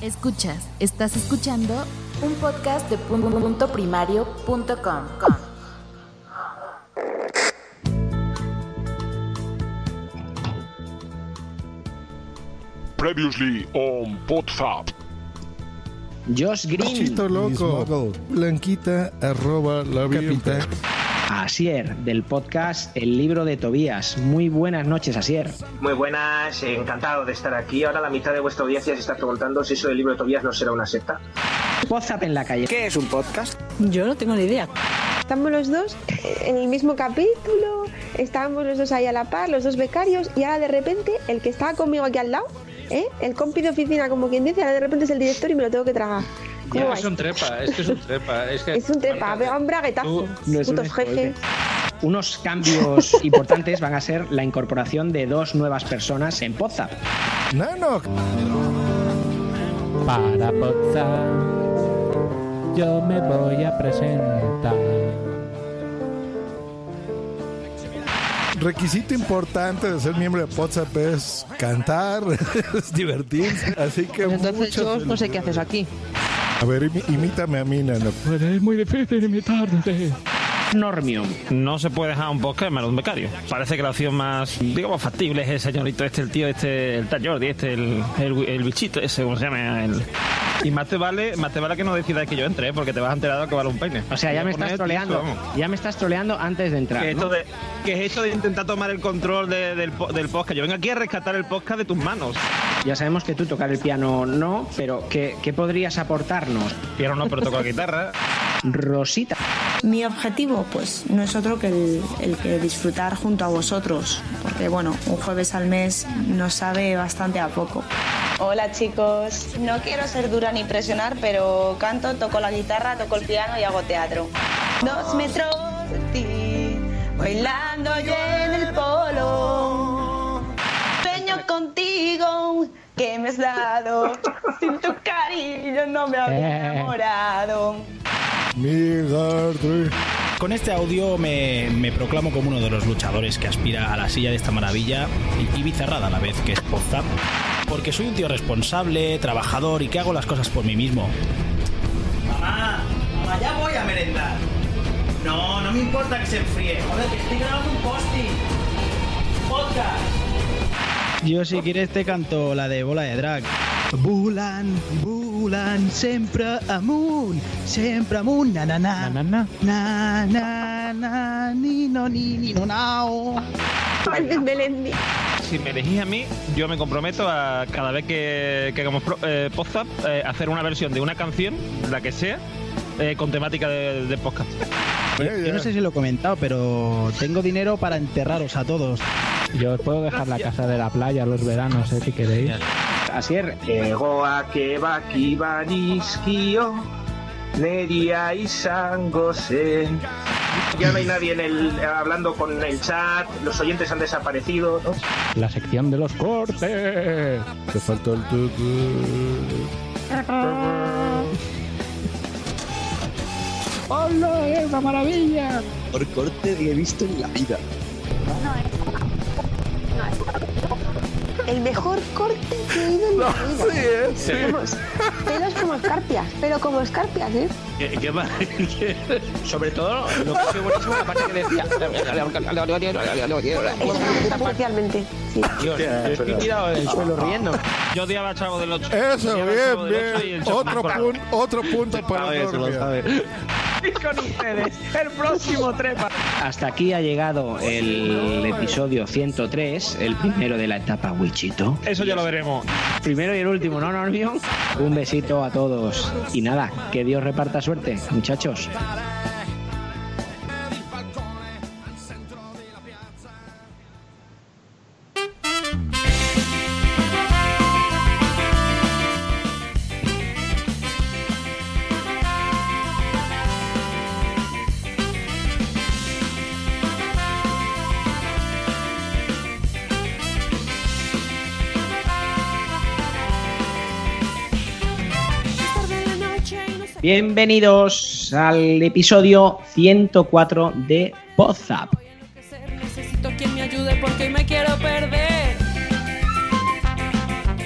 Escuchas, estás escuchando un podcast de punto primario.com. Previously on PodFab. Josh Green. Chito loco. Blanquita arroba la Asier, del podcast El libro de Tobías. Muy buenas noches, Asier. Muy buenas, encantado de estar aquí. Ahora la mitad de vuestra audiencia se está preguntando si eso del libro de Tobías no será una secta. WhatsApp en la calle. ¿Qué es un podcast? Yo no tengo ni idea. Estamos los dos en el mismo capítulo, estábamos los dos ahí a la par, los dos becarios, y ahora de repente el que estaba conmigo aquí al lado, ¿eh? el compi de oficina, como quien dice, ahora de repente es el director y me lo tengo que tragar. ¿Cómo Ya, vais? es un trepa, es que es un trepa. Es, que Es un trepa, un braguetazo. No un. Unos cambios importantes van a ser la incorporación de dos nuevas personas en WhatsApp. Nano. Para Potsdam yo me voy a presentar. Requisito importante de ser miembro de WhatsApp es cantar, es divertirse. Así que Entonces muchas yo no sé qué haces aquí. A ver, imítame a mí, Nano. Es muy difícil imitarte. Normion. No se puede dejar un podcast en manos de un becario. Parece que la opción más, digamos, factible es el señorito este, el tío este, el tal Jordi, este, el, el, el bichito ese, ¿cómo se llama? El... Y más te vale, más te vale que no decidas que yo entre, ¿eh? porque te vas a enterar de que vale un peine. O sea, ya me estás troleando. Ya me estás troleando antes de entrar. Que ¿no? esto de, que es esto de intentar tomar el control de- del, del podcast. Yo vengo aquí a rescatar el podcast de tus manos. Ya sabemos que tú tocar el piano no, pero ¿qué, qué podrías aportarnos? Piano no, pero toco la guitarra. Rosita. Mi objetivo, pues, no es otro que el, el que disfrutar junto a vosotros, porque bueno, un jueves al mes nos sabe bastante a poco. Hola chicos, no quiero ser dura ni presionar, pero canto, toco la guitarra, toco el piano y hago teatro. Dos metros de ti, bailando yo en el polo. Sueño contigo, que me has dado, sin tu cariño no me había enamorado. Con este audio me, me proclamo como uno de los luchadores que aspira a la silla de esta maravilla y, y bizarrada a la vez que es Podzap, porque soy un tío responsable, trabajador y que hago las cosas por mí mismo. Mamá, mamá, ya voy a merendar. No, no me importa que se enfríe. Joder, que estoy grabando un posting. Podcast. Yo si quieres te canto la de bola de drag. Bulan, bulan, sempre amunt, sempre amunt, na na na, na na, na na, na ni no ni ni no nao. Si me elegís a mí, yo me comprometo a cada vez que, que hagamos eh, podcast, eh, hacer una versión de una canción, la que sea, eh, con temática de, de podcast. Yo, yo no sé si lo he comentado, pero tengo dinero para enterraros a todos. Yo os puedo dejar la casa de la playa los veranos, eh, si queréis. Asier, Egoak ebaki banizkio, neria izango zen. Ya no hay nadie en el, hablando con el chat, los oyentes han desaparecido. ¿no? La sección de los cortes. Te faltó el tucu. ¡Hola! ¡Es una maravilla! Por corte que he visto en la vida. El mejor corte que he ido en mi vida. sí, ¿eh? Sí. Vamos, pelos como escarpias, pero como escarpias, ¿eh? ¿Qué, qué va? sobre todo lo que fue buenísimo la parte que decía. Especialmente. Sí. Dios, yo estoy tirado en el suelo riendo. Yo odiaba a Chavo del 8. Eso, bien, bien. Otro, pun- otro punto para Normia. Y con ustedes, el próximo trepa. Hasta aquí ha llegado el episodio 103, el primero de la etapa Wichito. Eso ya lo veremos. Primero y el último, ¿no, Normion? Un besito a todos. Y nada, que Dios reparta suerte, muchachos. Bienvenidos al episodio 104 de Podzap. Necesito quien me ayude porque me quiero perder.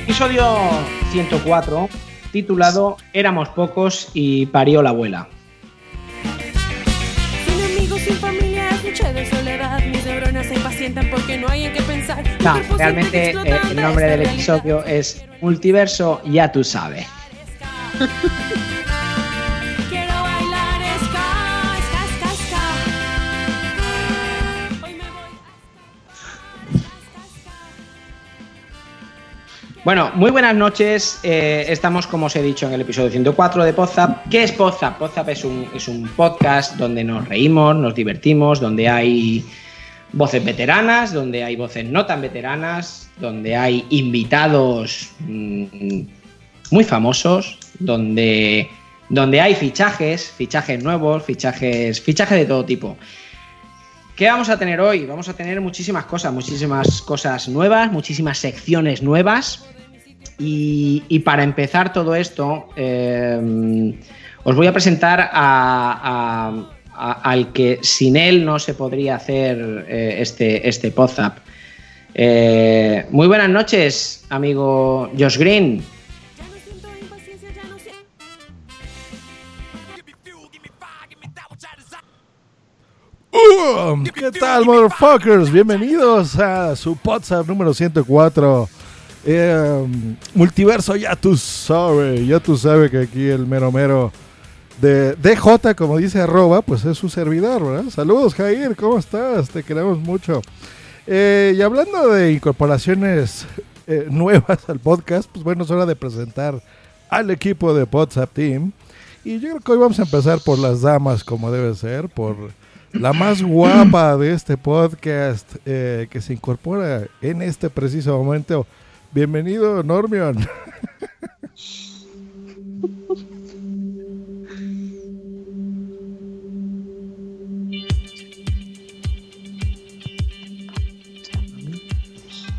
Episodio 104, titulado Éramos pocos y parió la abuela. Sin amigos, sin familia, es noche de soledad. Mis neuronas se impacientan porque no hay en qué pensar. No, realmente eh, el nombre del episodio es Multiverso, ya tú sabes. Bueno, muy buenas noches. Eh, estamos, como os he dicho, en el episodio 104 de Podzap. ¿Qué es Podzap? Podzap es un, es un podcast donde nos reímos, nos divertimos, donde hay voces veteranas, donde hay voces no tan veteranas, donde hay invitados mm, muy famosos, donde, donde hay fichajes, fichajes nuevos, fichajes, fichajes de todo tipo. ¿Qué vamos a tener hoy? Vamos a tener muchísimas cosas, muchísimas cosas nuevas, muchísimas secciones nuevas. Y, para empezar todo esto, eh, os voy a presentar a- al que sin él no se podría hacer eh, este, este. Eh, muy buenas noches, amigo Josh Green. ¿Qué tal, motherfuckers? Bienvenidos a su WhatsApp número 104. Eh, multiverso, ya tú sabes, ya tú sabes que aquí el mero mero de DJ, como dice arroba, pues es su servidor, ¿verdad? Saludos, Jair, ¿cómo estás? Te queremos mucho. Eh, y hablando de incorporaciones eh, nuevas al podcast, pues bueno, es hora de presentar al equipo de WhatsApp Team. Y yo creo que hoy vamos a empezar por las damas, como debe ser, por la más guapa de este podcast eh, que se incorpora en este preciso momento. Bienvenido, Normion.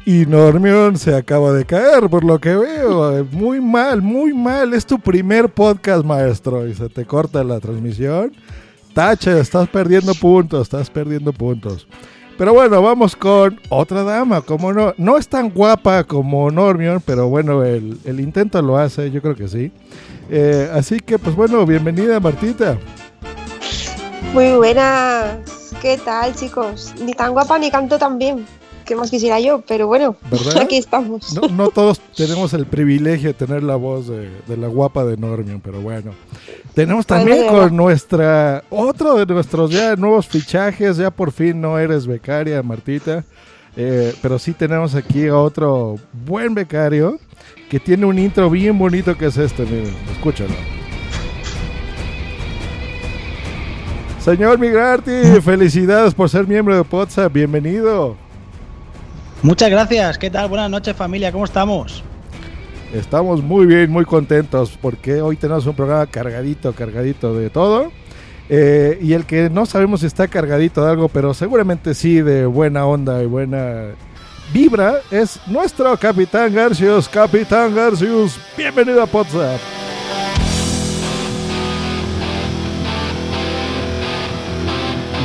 Y Normion se acaba de caer, por lo que veo. Muy mal, muy mal. Es tu primer podcast, maestro. Y se te corta la transmisión. Tache, estás perdiendo puntos, estás perdiendo puntos. Pero bueno, vamos con otra dama. Como no, no es tan guapa como Normion, pero bueno, el, el intento lo hace, yo creo que sí. Eh, así que, pues bueno, bienvenida, Martita. Muy buenas. ¿Qué tal, chicos? Ni tan guapa ni canto tan bien. ¿Qué más quisiera yo? Pero bueno, ¿Verdad? aquí estamos. No, no todos tenemos el privilegio de tener la voz de, de la guapa de Normion, pero bueno. Tenemos también Bueno, de con nuestra, otro de nuestros ya nuevos fichajes, ya por fin no eres becaria, Martita, eh, pero sí tenemos aquí a otro buen becario que tiene un intro bien bonito que es este, miren, escúchalo. Señor Migrarti, felicidades por ser miembro de WhatsApp, bienvenido. Muchas gracias. ¿Qué tal? Buenas noches, familia. ¿Cómo estamos? Estamos muy bien, muy contentos porque hoy tenemos un programa cargadito, cargadito de todo. Eh, y el que no sabemos si está cargadito de algo, pero seguramente sí de buena onda y buena vibra, es nuestro Capitán Garcius. Capitán Garcius, bienvenido a WhatsApp.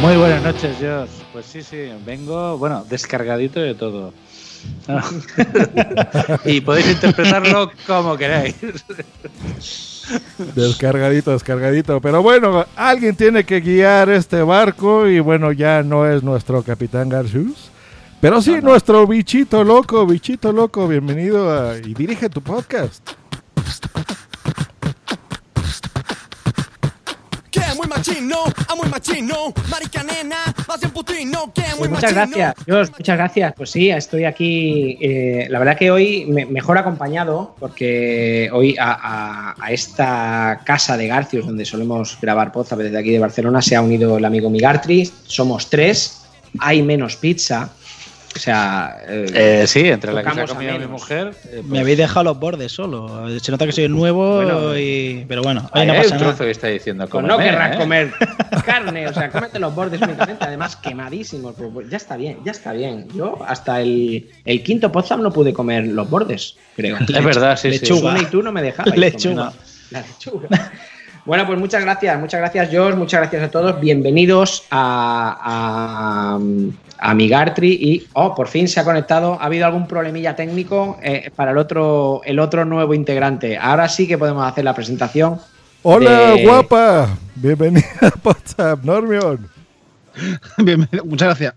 Muy buenas noches, Josh. Pues sí, sí, vengo, bueno, descargadito de todo. y podéis interpretarlo como queráis. Descargadito, descargadito. Pero bueno, alguien tiene que guiar este barco y bueno, ya no es nuestro Capitán Garcius. Pero sí, nuestro bichito loco, bichito loco, bienvenido a, y dirige tu podcast. Que muy machino, a muy machino, marica nena, más bien putino, que muy Pues muchas machino. gracias, Josh, muchas gracias. Pues sí, estoy aquí. eh, la verdad que hoy me- mejor acompañado, porque hoy a, a- a esta casa de Garcius, donde solemos grabar podcast desde aquí de Barcelona, se ha unido el amigo Migartris. Somos tres, hay menos pizza. O sea, Eh, sí, entre la que se ha a mi mujer. eh, Me habéis dejado los bordes solo. Se nota que soy nuevo Bueno, y... Pero bueno, Ahí no hay pasa un nada. trozo que está diciendo. Pues no querrás ¿eh? comer carne, o sea, cómete los bordes únicamente, además quemadísimos. pero pues ya está bien, ya está bien. Yo hasta el, el quinto Potsdam no pude comer los bordes, creo. Es verdad, sí, sí. Lechuga. y tú no me dejabas. Lechuga. La lechuga. Bueno, pues muchas gracias, muchas gracias, George, muchas gracias a todos. Bienvenidos a, a, a Migartri y, oh, por fin se ha conectado. Ha habido algún problemilla técnico eh, para el otro, el otro nuevo integrante. Ahora sí que podemos hacer la presentación. Hola, de- guapa. Bienvenida a WhatsApp, Normion. Bienvenido, muchas gracias.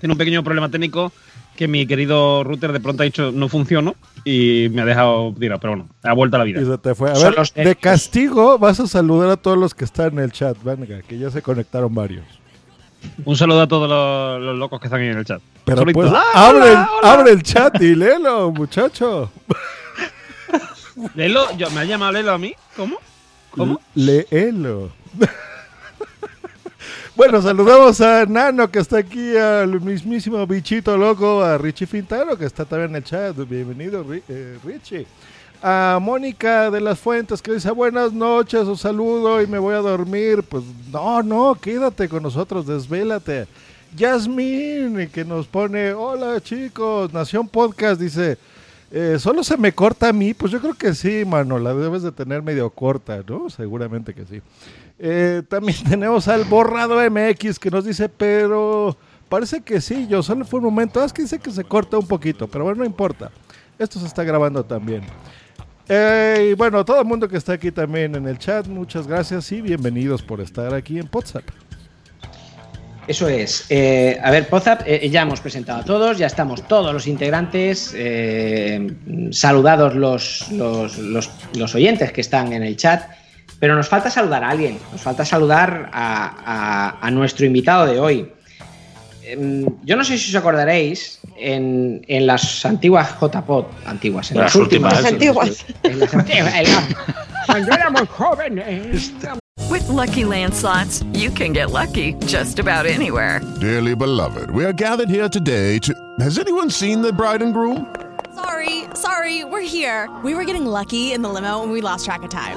Tiene un pequeño problema técnico que mi querido router de pronto ha dicho no funcionó y me ha dejado tirado, pero bueno, ha vuelto a la vida. Y se te fue. A Son ver, los de castigo vas a saludar a todos los que están en el chat, venga, que ya se conectaron varios. Un saludo a todos los, los locos que están ahí en el chat. Pero Solito. pues ¡Ah, abre, hola, el, hola! abre el chat y léelo, muchacho. Lelo, yo- ¿me ha llamado Lelo a mí? ¿Cómo? ¿Cómo? Léelo. Bueno, saludamos a Nano que está aquí, al mismísimo bichito loco, a Richie Fintano que está también en el chat. Bienvenido, eh, Richie. A Mónica de las Fuentes que dice buenas noches, os saludo y me voy a dormir. Pues no, no, quédate con nosotros, desvélate. Yasmín que nos pone, hola chicos, Nación Podcast dice, eh, solo se me corta a mí, pues yo creo que sí, mano, la debes de tener medio corta, ¿no? Seguramente que sí. Eh, también tenemos al Borrado MX que nos dice, pero parece que sí, yo solo fue un momento, es que dice que se corta un poquito, pero bueno, no importa. Esto se está grabando también. Eh, y bueno, todo el mundo que está aquí también en el chat, muchas gracias y bienvenidos por estar aquí en WhatsApp. Eso es. Eh, a ver, Pozap, eh, ya hemos presentado a todos, ya estamos todos los integrantes, saludados los, los- los oyentes que están en el chat, pero nos falta saludar a alguien, nos falta saludar a, a- a nuestro invitado de hoy. Em, yo no sé si os acordaréis, en, en las antiguas JPod, antiguas, en las, Las últimas. últimas. Las antiguas. En las antiguas, en las- cuando éramos jóvenes. With Lucky Land slots, you can get lucky just about anywhere. Dearly beloved, we are gathered here today to. Has anyone seen the bride and groom? Sorry, sorry, we're here. We were getting lucky in the limo and we lost track of time.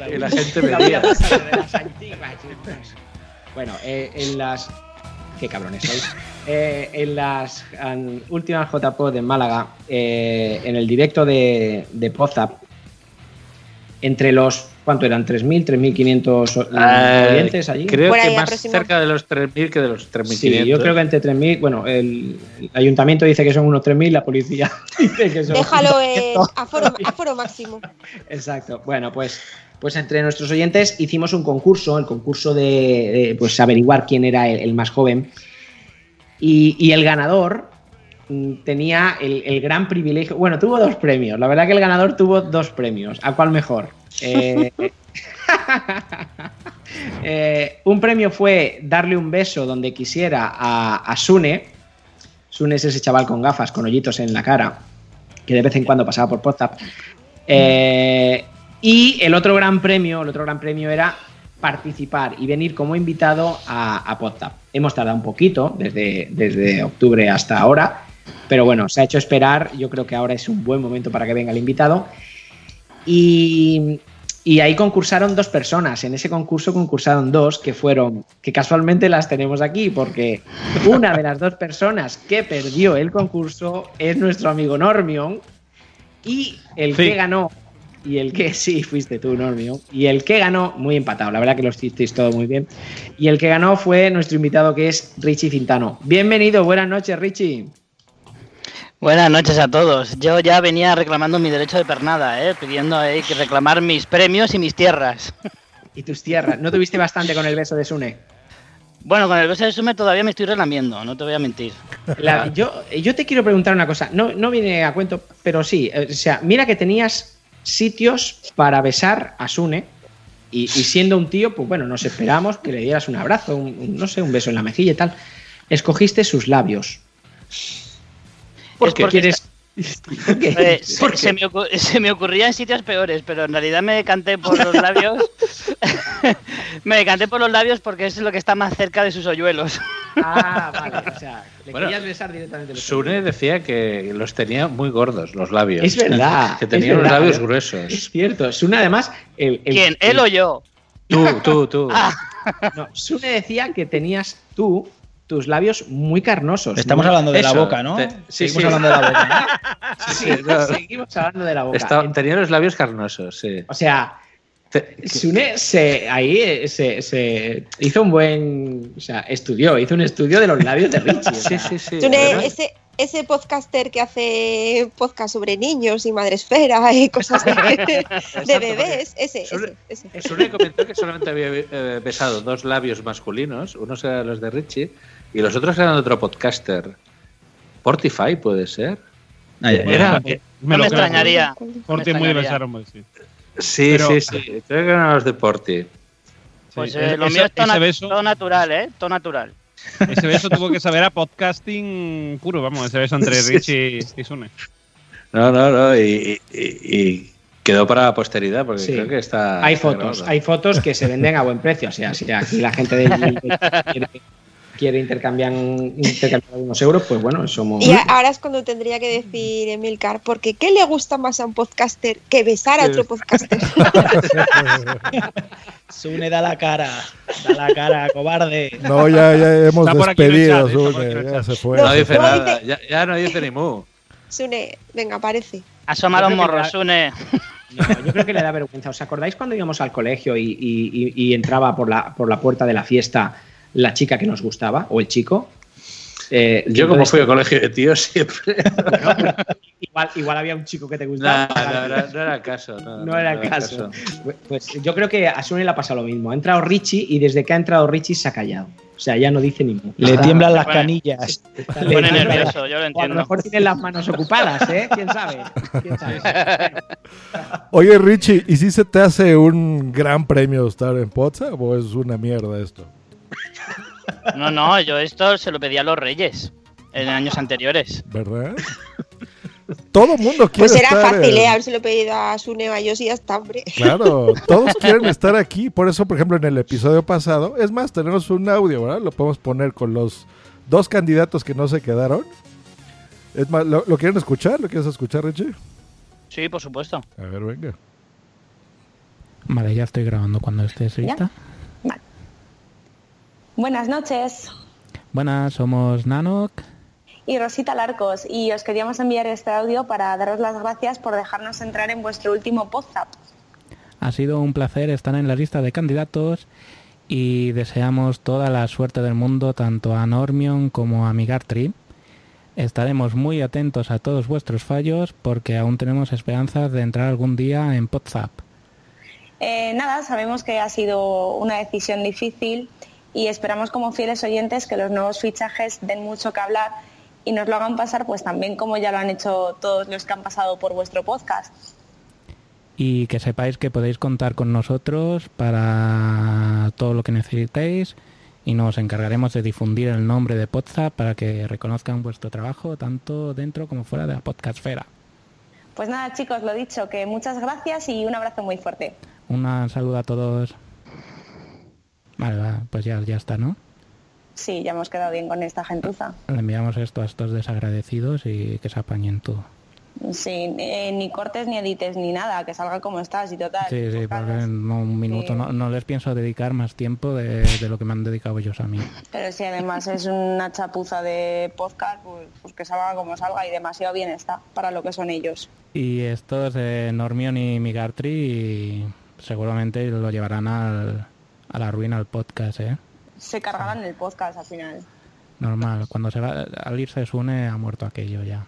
mí. la gente de las antiguas. Bueno, eh, en las. Qué cabrones sois. Eh, en las an- últimas JPod en Málaga, eh, en el directo de, de Pozap, entre los. ¿Cuánto eran? ¿3.000, 3.500 Eh, oyentes allí? Creo que más cerca de los 3.000 que de los 3.500. Sí, yo creo que entre 3.000. Bueno, el, el ayuntamiento dice que son unos 3.000, la policía dice que son. Déjalo en aforo, aforo máximo. Exacto. Bueno, pues, pues entre nuestros oyentes hicimos un concurso, el concurso de, pues averiguar quién era el, más joven. Y, y el ganador mm, tenía el, el gran privilegio. Bueno, tuvo dos premios. La verdad que el ganador tuvo dos premios. ¿A cuál mejor? Eh, eh, un premio fue darle un beso donde quisiera a, a Sune. Sune es ese chaval con gafas, con hoyitos en la cara, que de vez en cuando pasaba por WhatsApp. Eh, y el otro gran premio, el otro gran premio era participar y venir como invitado a, a Podzap. Hemos tardado un poquito, desde, desde octubre hasta ahora, pero bueno, se ha hecho esperar. Yo creo que ahora es un buen momento para que venga el invitado. Y, y ahí concursaron dos personas. En ese concurso concursaron dos que fueron, que casualmente las tenemos aquí, porque una de las dos personas que perdió el concurso es nuestro amigo Normion. Y el Sí. que ganó, y el que sí, fuiste tú, Normion. Y el que ganó, muy empatado, la verdad que lo hicisteis todo muy bien. Y el que ganó fue nuestro invitado que es Richie Fintano. Bienvenido, buenas noches, Richie. Buenas noches a todos. Yo ya venía reclamando mi derecho de pernada, ¿eh? pidiendo eh, que reclamar mis premios y mis tierras. Y tus tierras. ¿No tuviste bastante con el beso de Sune? Bueno, con el beso de Sumer todavía me estoy relamiendo, no te voy a mentir. La- yo, yo te quiero preguntar una cosa. No, no viene a cuento, pero sí. eh, O sea, mira que tenías sitios para besar a Sune. Y, y siendo un tío, pues bueno, nos esperamos que le dieras un abrazo, un- un- no sé, un beso en la mejilla y tal. Escogiste sus labios. Porque porque quieres. Eh, se, se me se me ocurría en sitios peores, pero en realidad me decanté por los labios. me decanté por los labios porque es lo que está más cerca de sus hoyuelos. Ah, vale. O sea, le Bueno, querías besar directamente los Sune decía que los tenía muy gordos, los labios. Es verdad. Que tenía los labios ¿eh? gruesos. Es cierto. Sune, además. el- el- ¿Quién? el- ¿Él o yo? Tú, tú, tú. No, Sune decía que tenías tú tus labios muy carnosos. Estamos hablando de la boca, ¿no? te- sí, Seguimos sí. hablando de la boca. ¿no? Sí, no. seguimos hablando de la boca. Tenía los labios carnosos, sí. O sea, Te- Sune se, ahí eh, se, se hizo un buen. O sea, estudió, hizo un estudio de los labios de Richie. o Sí, sea, sí, sí. Sune, ese, ese podcaster que hace podcast sobre niños y madresfera y cosas de, de bebés, ese, ese, ese. Sune comentó que solamente había eh, besado dos labios masculinos, unos eran los de Richie y los otros eran de otro podcaster. Portify puede ser. Ah, ya, ya. Era- No me extrañaría. Porti Me muy de extrañaría. besar, hombre, sí. Sí, Pero- sí, sí. Creo que eran los de Porti. Pues Sí, eh, lo ese- mío es todo, na- natural, ¿eh? Todo natural. Ese beso tuvo que saber a podcasting puro, vamos, ese beso entre Sí, Richie y Sune. No, no, no. Y, y- y quedó para la posteridad porque Sí. creo que está. hay fotos, grabado. hay fotos que se venden a buen precio. O sea, si aquí la gente de quiere, quiere intercambiar, intercambiar unos euros, pues bueno, somos. Y ahora es cuando tendría que decir Emilcar, porque ¿qué le gusta más a un podcaster que besar a otro podcaster? Sune, da la cara. Da la cara, cobarde. No, ya, ya hemos despedido, chat, Sune, ya se fue. No No, dice nada. dice- Ya, ya no dice ni mu. Sune, venga, aparece. Asoma los que morros, Sune. No, yo creo que le da vergüenza. ¿Os acordáis cuando íbamos al colegio y, y- y- y entraba por la, por la puerta de la fiesta la chica que nos gustaba o el chico? Eh, Yo, como fui a colegio de tíos, siempre. igual, igual había un chico que te gustaba. no, no, no era el caso. No, No era el caso. Pues yo creo que a Sune le ha pasado lo mismo. Ha entrado Richie y desde que ha entrado Richie se ha callado. O sea, ya no dice ni mu. Le tiemblan las Bueno. canillas. Me pone le- nervioso, yo lo O a lo entiendo. mejor tiene las manos ocupadas, ¿eh? ¿Quién sabe? ¿Quién sabe? Oye, Richie, ¿y si se te hace un gran premio estar en Potsdam o es una mierda esto? No, no, yo esto se lo pedí a los reyes en años anteriores. ¿Verdad? Todo mundo quiere Pues era estar fácil, en- ¿eh? Habérselo pedido a Sune Bayos y ya está, hombre. Claro, todos quieren estar aquí. Por eso, por ejemplo, en el episodio pasado, es más, tenemos un audio, ¿verdad? Lo podemos poner con los dos candidatos que no se quedaron. Es más, ¿lo, lo quieren escuchar? ¿Lo quieres escuchar, Richie? Sí, por supuesto. A ver, venga. Vale, ya estoy grabando cuando estés lista. Buenas noches. Buenas, somos Nanok. Y Rosita Larcos, y os queríamos enviar este audio para daros las gracias por dejarnos entrar en vuestro último podcast. Ha sido un placer estar en la lista de candidatos y deseamos toda la suerte del mundo tanto a Normion como a Migartri. Estaremos muy atentos a todos vuestros fallos porque aún tenemos esperanzas de entrar algún día en WhatsApp. Eh, nada, sabemos que ha sido una decisión difícil y esperamos como fieles oyentes que los nuevos fichajes den mucho que hablar y nos lo hagan pasar pues también como ya lo han hecho todos los que han pasado por vuestro podcast. Y que sepáis que podéis contar con nosotros para todo lo que necesitéis y nos encargaremos de difundir el nombre de WhatsApp para que reconozcan vuestro trabajo tanto dentro como fuera de la podcastfera. Pues nada chicos, lo dicho, que muchas gracias y un abrazo muy fuerte. Un saludo a todos. Vale, va, pues ya, ya está, ¿no? Sí, ya hemos quedado bien con esta gentuza. Le enviamos esto a estos desagradecidos y que se apañen todo. Sí, eh, ni cortes ni edites ni nada, que salga como estás y total. Sí, sí, porque un minuto, Sí. no, no les pienso dedicar más tiempo de, de lo que me han dedicado ellos a mí. Pero si además es una chapuza de podcast, pues, pues que salga como salga y demasiado bien está para lo que son ellos. Y estos de Normion y Migartri seguramente lo llevarán al, a la ruina al podcast, ¿eh? Se cargarán el podcast al final. Normal, cuando se va, al irse Sune ha muerto aquello ya.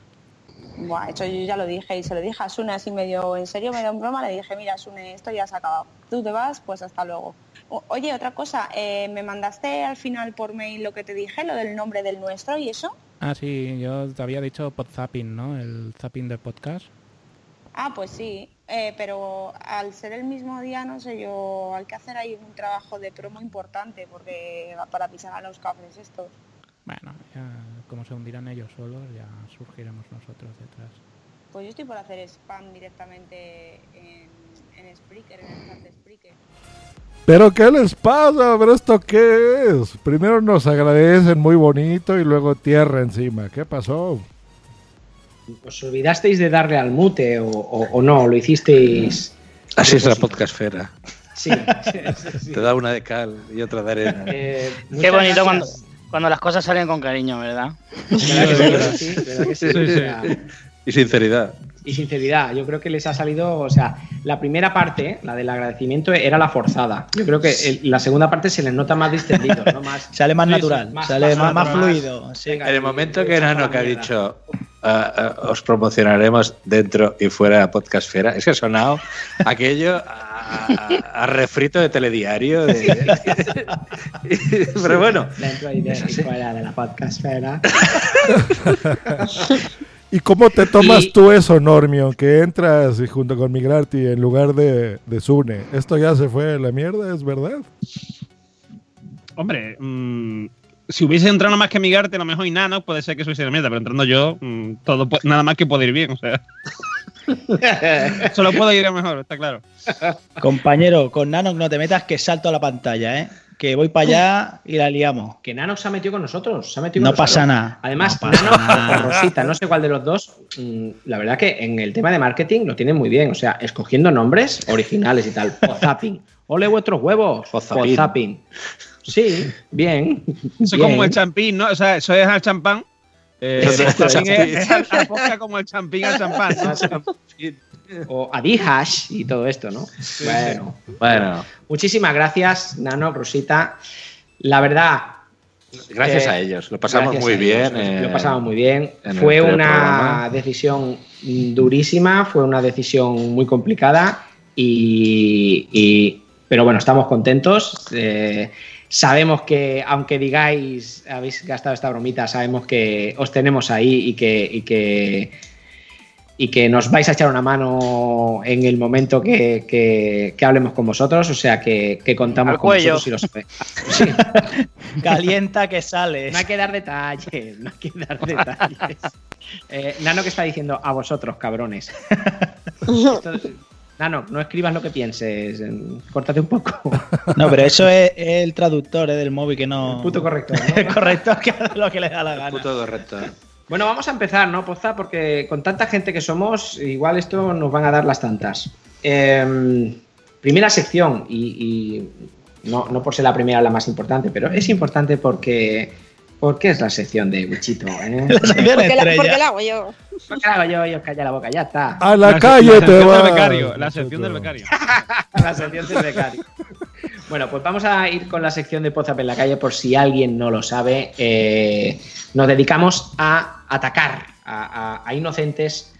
Buah, eso yo ya lo dije y se lo dije a Sune así medio en serio, medio en broma, le dije, mira Sune, esto ya se ha acabado. Tú te vas, pues hasta luego. O- oye, otra cosa, eh, ¿me mandaste al final por mail lo que te dije, lo del nombre del nuestro y eso? Ah, sí, yo te había dicho podzapping, ¿no? El zapping del podcast. Ah, pues sí, eh, pero al ser el mismo día, no sé yo, hay que hacer ahí un trabajo de promo importante porque para pisar a los cafés estos. Bueno, ya como se hundirán ellos solos, ya surgiremos nosotros detrás. Pues yo estoy por hacer spam directamente en, en Spreaker, en el chat de Spreaker. ¿Pero qué les pasa? ¿Pero esto qué es? Primero nos agradecen muy bonito y luego tierra encima. ¿Qué pasó? ¿Os olvidasteis de darle al mute o, o- o no? ¿Lo hicisteis? Así es la podcastfera. Sí. Te da una de cal y otra de arena. Eh, Qué bonito cuando, cuando las cosas salen con cariño, ¿verdad? ¿Verdad que sí? Sí, ¿verdad que Y sinceridad. Y sinceridad, yo creo que les ha salido, o sea, la primera parte, la del agradecimiento, era la forzada. Yo creo que el- la segunda parte se les nota más distendido, ¿no? Más, Sale más Sí, sí, natural, más- sale más más, fluido. sí. En el momento que Nano que ha dicho ah, ah, os promocionaremos dentro y fuera de la podcastfera, es que ha sonado aquello a, a- a refrito de telediario. de- Pero bueno, Dentro y, de, y fuera de la podcastfera. ¿Y cómo te tomas Y- tú eso, Normio? Que entras y junto con Migrarty en lugar de, de Sune. ¿Esto ya se fue a la mierda? ¿Es verdad? Hombre, mm, si hubiese entrado nada más que Migarte, a lo mejor y Nano, puede ser que eso hiciera mierda, pero entrando yo, mm, todo nada más que puede ir bien, o sea. Solo puedo ir a mejor, está claro. Compañero, con Nano no te metas que salto a la pantalla, ¿eh? Que voy para allá y la liamos. Que Nano se ha metido con nosotros. Se ha metido No con nosotros. pasa nada. Además, No pasa Nano nada. o Rosita, no sé cuál de los dos, mm, la verdad que en el tema de marketing lo tienen muy bien. O sea, escogiendo nombres originales y tal. Pozapping. Ole vuestros huevos. Pozapping. Sí, bien. Eso es como el champín, ¿no? O sea, eso es al champán. Eh, como el champín al champán. ¿no? O Adihash y todo esto, ¿no? bueno. bueno, Muchísimas gracias, Nano, Rosita. La verdad, gracias Eh, a ellos. Lo pasamos muy bien. Lo pasamos muy bien. Fue una programa. decisión durísima, fue una decisión muy complicada y, y- pero bueno, estamos contentos. Eh, sabemos que, aunque digáis, habéis gastado esta bromita, sabemos que os tenemos ahí y que, y que, y que nos vais a echar una mano en el momento que, que- que hablemos con vosotros. O sea, que, que contamos Al con cuello. vosotros y lo sabéis. Calienta que sale. No hay que dar detalles, no hay que dar detalles. Eh, Nano, que está diciendo? A vosotros, cabrones. Esto- Nano, no escribas lo que pienses, córtate un poco. No, pero eso es, es el traductor eh, del móvil que no. Puto corrector, El corrector que hace lo que le da la gana. Puto correcto. Bueno, vamos a empezar, ¿no, Poza? Porque con tanta gente que somos, igual esto nos van a dar las tantas. Em, primera sección, y, y no, no por ser la primera la más importante, pero es importante porque, porque es la sección de Wichito. ¿eh? La sección ¿Por qué, la, estrella. por qué la hago yo? ¿Por qué la hago yo y os calla la boca? Ya está. A la, La- calle te vas. becario, la sección del becario. la sección del becario. Bueno, pues vamos a ir con la sección de Pozap en la calle por si alguien no lo sabe. Eh, nos dedicamos a atacar a, a- a inocentes,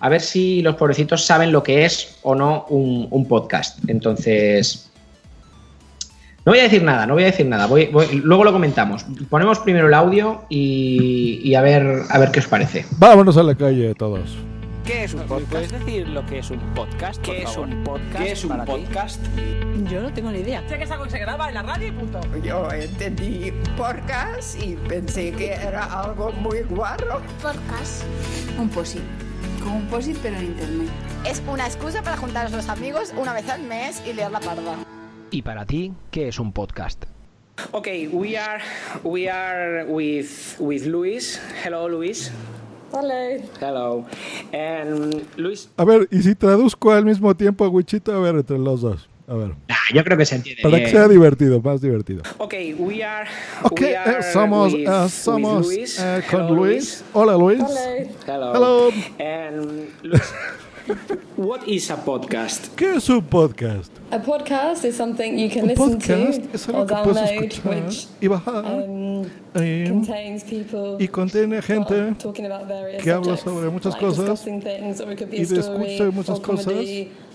a ver si los pobrecitos saben lo que es o no un, un podcast. Entonces, no voy a decir nada, no voy a decir nada. Voy- voy- luego lo comentamos. Ponemos primero el audio y, y a, ver, a ver qué os parece. Vámonos a la calle todos. ¿Qué es un podcast? ¿Puedes decir lo que es un podcast? ¿Qué es un podcast? ¿Qué es un podcast? Yo no tengo ni idea. Sé que es algo que se graba en la radio y punto. Yo entendí podcast y pensé que era algo muy guarro. Podcast. Un posit. Como un posit pero en internet. Es una excusa para juntar a los amigos una vez al mes y leer la parda. ¿Y para ti, qué es un podcast? Okay, we are we are with with Luis. Hello, Luis. Hello. Hello. And Luis. A ver, y si traduzco al mismo tiempo a Wichito, a ver, entre los dos. A ver. yo creo que se entiende. Para que sea divertido, más divertido. Okay, we are Ok, we eh, are somos, with, eh, with somos Luis. eh, con Hello, Luis. Hola, Luis. Hello. Hello. And Luis, what is a podcast? ¿Qué es un podcast? A podcast is something you can Un listen podcast to es or algo que puedes download, escuchar which y bajar um, eh, contains people y contiene gente talking about various que habla sobre muchas like cosas things, or it could be y discute muchas or cosas comedy,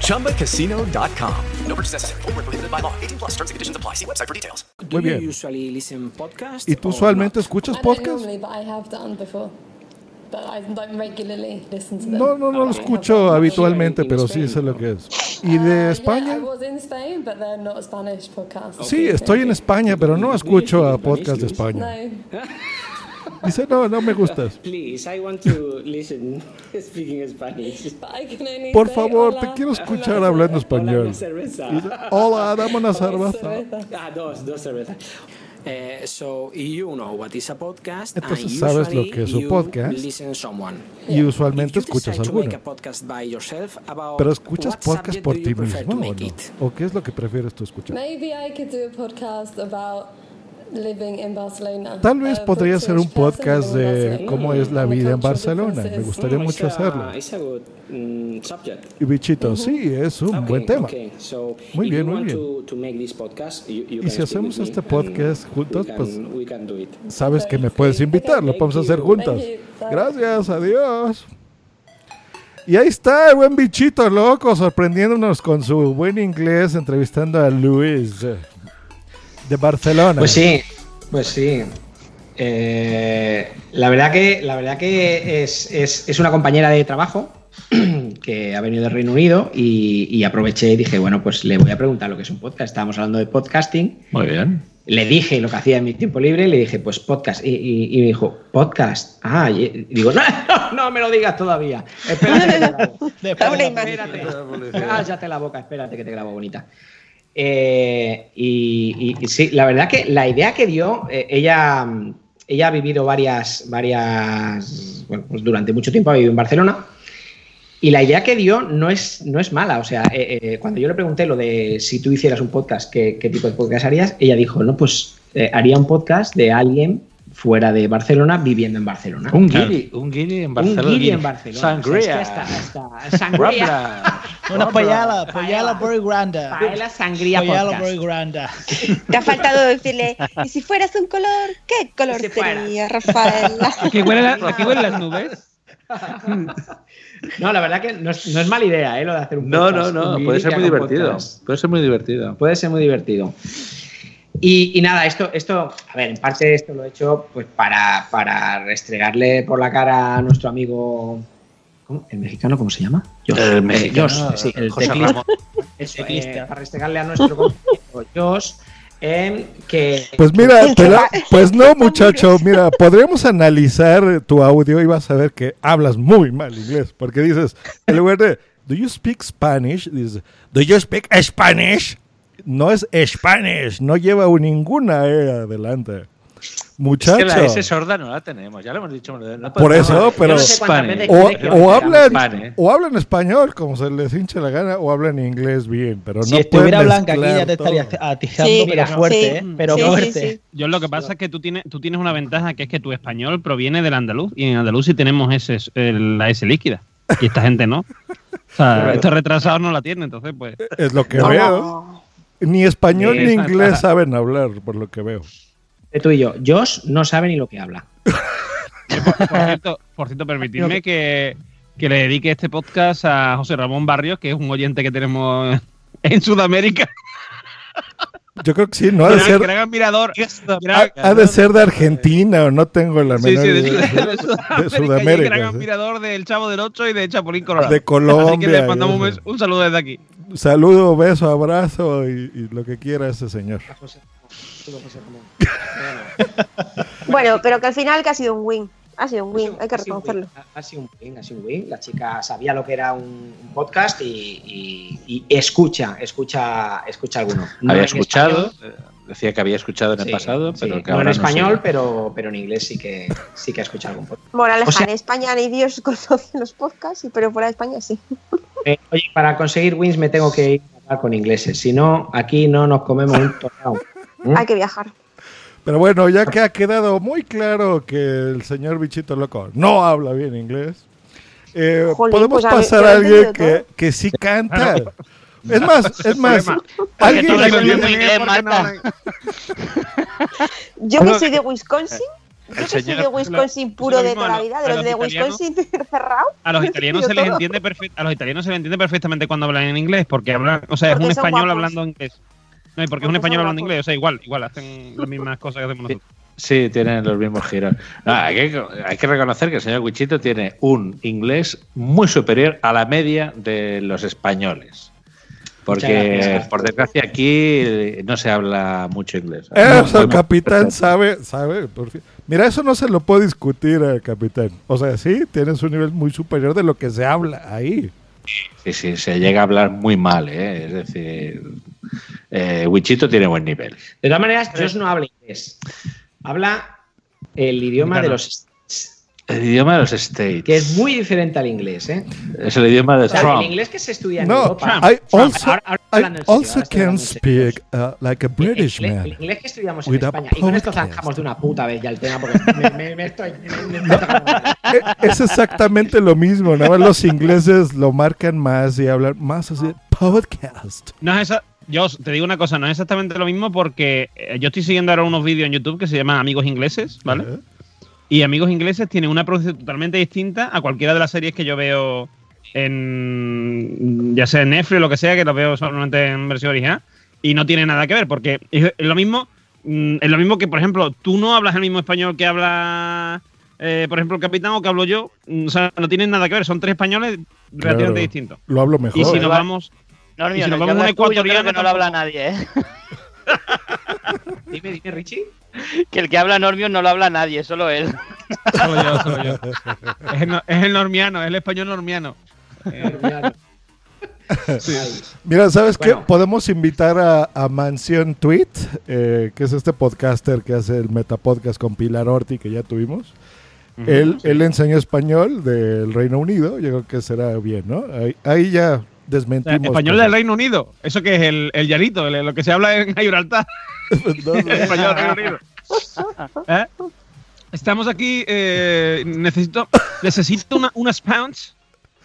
ChumbaCasino.com. No purchase necessary. Were prohibited by law. 18 plus. Terms and conditions apply. See website for details. Muy bien. usually listen podcast? ¿Y tú usualmente escuchas I don't podcast? No, no, no lo escucho habitualmente, pero sí sé lo que es. ¿Y de España? Sí, estoy en España, pero no escucho a podcast de España. Dice, no, no me gustas. Please, I want to listen speaking Spanish. I can only Por favor, hola. te quiero escuchar hablando español. Cerveza. Dice, Hola, dame una cerveza. Ah, dos, dos cervezas. Eh, so you know what is a podcast Entonces and sabes lo que es un podcast. Y usualmente you escuchas alguno. Pero escuchas podcast por ti mismo o no? ¿O qué es lo que prefieres tú escuchar? Maybe I could do a podcast about. Tal vez Uh, podría ser un podcast living in de Barcelona. cómo es la vida en Barcelona. Me gustaría mucho hacerlo. Mm. Y bichito, sí, es un buen tema. Muy bien, muy bien. Y si hacemos este podcast juntos, pues sabes que me puedes invitar, lo podemos hacer juntos. Gracias, adiós. Y ahí está el buen bichito loco, sorprendiéndonos con su buen inglés, entrevistando a Luis eh, de Barcelona. Pues sí, pues sí. Eh, la verdad que, la verdad que es, es- es una compañera de trabajo que ha venido del Reino Unido y, y aproveché y dije, bueno, pues le voy a preguntar lo que es un podcast. Estábamos hablando de podcasting. Muy bien. Le dije lo que hacía en mi tiempo libre y le dije, pues podcast. Y, y- y me dijo, podcast. Ah, y, digo, no, no, no me lo digas todavía. Espérate que te grabo. Espérate. Cállate la boca, espérate que te grabo bonita. Eh, y, sí, la verdad que la idea que dio, eh, ella, ella ha vivido varias, varias, bueno, pues durante mucho tiempo ha vivido en Barcelona. Y la idea que dio no es, no es mala. O sea, eh, cuando yo le pregunté lo de si tú hicieras un podcast, ¿qué, tipo de podcast harías? Ella dijo, no, pues haría un podcast de alguien fuera de Barcelona viviendo en Barcelona. Un guiri, un guiri en Barcelona. Un guiri en Barcelona. Sangría. O sea, es que está- está- sangría. Una paella, paella muy grande. Paella sangría Paella grande. Te ha faltado decirle, y si fueras un color, ¿qué color sería, Rafaela? ¿Aquí huelen, las nubes? No, la verdad que no es, no es mala idea, ¿eh? Lo de hacer un No, podcast. no, no, Un puede ser muy divertido. podcast. Puede ser muy divertido. Puede ser muy divertido. Y, y nada, esto, esto, a ver, en parte esto lo he hecho pues para, para restregarle por la cara a nuestro amigo. ¿cómo? ¿El mexicano cómo se llama? Josh. El Eh, mexicano, Josh, sí, el José teclista. Eso, eh, para restregarle a nuestro compañero Josh, eh, que. Pues mira, la- pues no, muchacho, mira, podremos analizar tu audio y vas a ver que hablas muy mal inglés, porque dices, en lugar de, ¿do you speak Spanish? Dices, ¿do you speak Spanish? No es Spanish, no lleva ninguna E adelante. Muchacho. Es que la S sorda no la tenemos, ya lo hemos dicho. no Por eso, pero no sé o, o hablan, Spanish. o hablan español como se les hinche la gana o hablan inglés bien, pero Si no estuviera Blanca aquí ya te estaría atizando, Sí, pero fuerte, sí. ¿eh? Pero Sí, fuerte. sí. Yo lo que pasa es que tú tienes, tú tienes una ventaja que es que tu español proviene del andaluz y en andaluz sí tenemos ese, el- la S líquida y esta gente no. O sea, estos retrasados no la tienen, entonces pues... Es lo que No, veo. Ni español Sí, ni inglés saben hablar, por lo que veo. De tú y yo. Josh no sabe ni lo que habla. Por cierto, por cierto permitidme que, que le dedique este podcast a José Ramón Barrios, que es un oyente que tenemos en Sudamérica. Yo creo que sí, no ha de Gran- ser. gran admirador. Ha, ha de ser de Argentina, o no tengo la Sí, menor sí, de, idea. de De Sudamérica. y Sudamérica, gran sí. admirador del Chavo del 8 y de Chapulín Colorado. De Así que Colombia, le mandamos un saludo desde aquí. Saludo, beso, abrazo y, y lo que quiera ese señor. Bueno, pero que al final que ha sido un win. Ha sido un win, hay que reconocerlo. ha- sido un win, ha sido un win. La chica sabía lo que era un, un podcast y, y- y escucha, escucha, escucha alguno. No había escuchado, español, eh, decía que había escuchado en el sí, pasado, sí, pero que no en español, pero, pero en inglés sí que sí que ha escuchado algún podcast. Moraleja, O sea- en España ni Dios conoce los podcasts, pero fuera de España sí. Eh, oye, para conseguir wins me tengo que ir a hablar con ingleses. Si no, aquí no nos comemos un tornado. Hay que viajar. Pero bueno, ya que ha quedado muy claro que el señor Bichito Loco no habla bien inglés, eh, Jolín, podemos pues ver, pasar a alguien que, que sí canta. Es más, es más, alguien. Yo que soy de Wisconsin, yo que soy señor- de Wisconsin puro lo de toda la vida, de los los de italianos. Wisconsin cerrado. A los italianos se les todo. entiende perfect- a los italianos se les entiende perfectamente cuando hablan en inglés, porque hablan, o sea, Porque es un español guapos. hablando inglés. No, y porque, es Porque un español hablando inglés, o sea, igual, igual, hacen las mismas cosas que hacemos nosotros. Sí, tienen los mismos giros. No, hay, que, hay que reconocer que el señor Wichito tiene un inglés muy superior a la media de los españoles. Porque, por desgracia, aquí no se habla mucho inglés. Eso, el capitán sabe, sabe. por fin. Mira, eso no se lo puede discutir al capitán. O sea, sí, tienes un nivel muy superior de lo que se habla ahí. Sí, sí, se llega a hablar muy mal, ¿eh? Es decir, eh, Wichito tiene buen nivel. De todas maneras, Josh no habla inglés. Habla el idioma de los El idioma de los States. que es muy diferente al inglés, ¿eh? Es el idioma de O sea, Trump. el inglés que se estudia en No, Europa. I also, ahora- ahora I also can speak uh, like a El British inglés, man. el inglés que estudiamos en España. Y con esto zanjamos de una puta vez ya el tema porque me, me- me estoy. me- me- Eh, Es exactamente lo mismo, nada más los ingleses lo marcan más y hablan más así, podcast. No es esa, yo te digo una cosa, no es exactamente lo mismo porque eh, yo estoy siguiendo ahora unos vídeos en YouTube que se llaman Amigos Ingleses, ¿vale? Y Amigos Ingleses tienen una producción totalmente distinta a cualquiera de las series que yo veo en ya sea en Netflix o lo que sea, que lo veo solamente en versión original, y no tiene nada que ver, porque es, lo mismo, mm, es lo mismo que, por ejemplo, tú no hablas el mismo español que habla, eh, por ejemplo, el capitán o que hablo yo, mm, o sea, no tienen nada que ver, son tres españoles relativamente Claro, distintos. Lo hablo mejor. Y si nos vamos, No, y si no, nos vamos a un tú, yo creo ecuatoriano, que no lo habla nadie, ¿eh? Dime, dime, Richie. Que el que habla Normio no lo habla nadie, solo él. Solo yo, solo yo. Es el, no- es el normiano, es el español normiano. Mira, ¿sabes Bueno. qué? Podemos invitar a, a Mansión Tweet, eh, que es este podcaster que hace el Metapodcast con Pilar Orti, que ya tuvimos. Él, sí. él enseña español del Reino Unido, yo creo que será bien, ¿no? Ahí, ahí ya desmentimos. español cosas. del Reino Unido. Eso que es el, el llanito, el- lo que se habla en Gibraltar. No, no. español del Reino Unido. ¿Eh? Estamos aquí. eh, necesito necesito una, unas pounds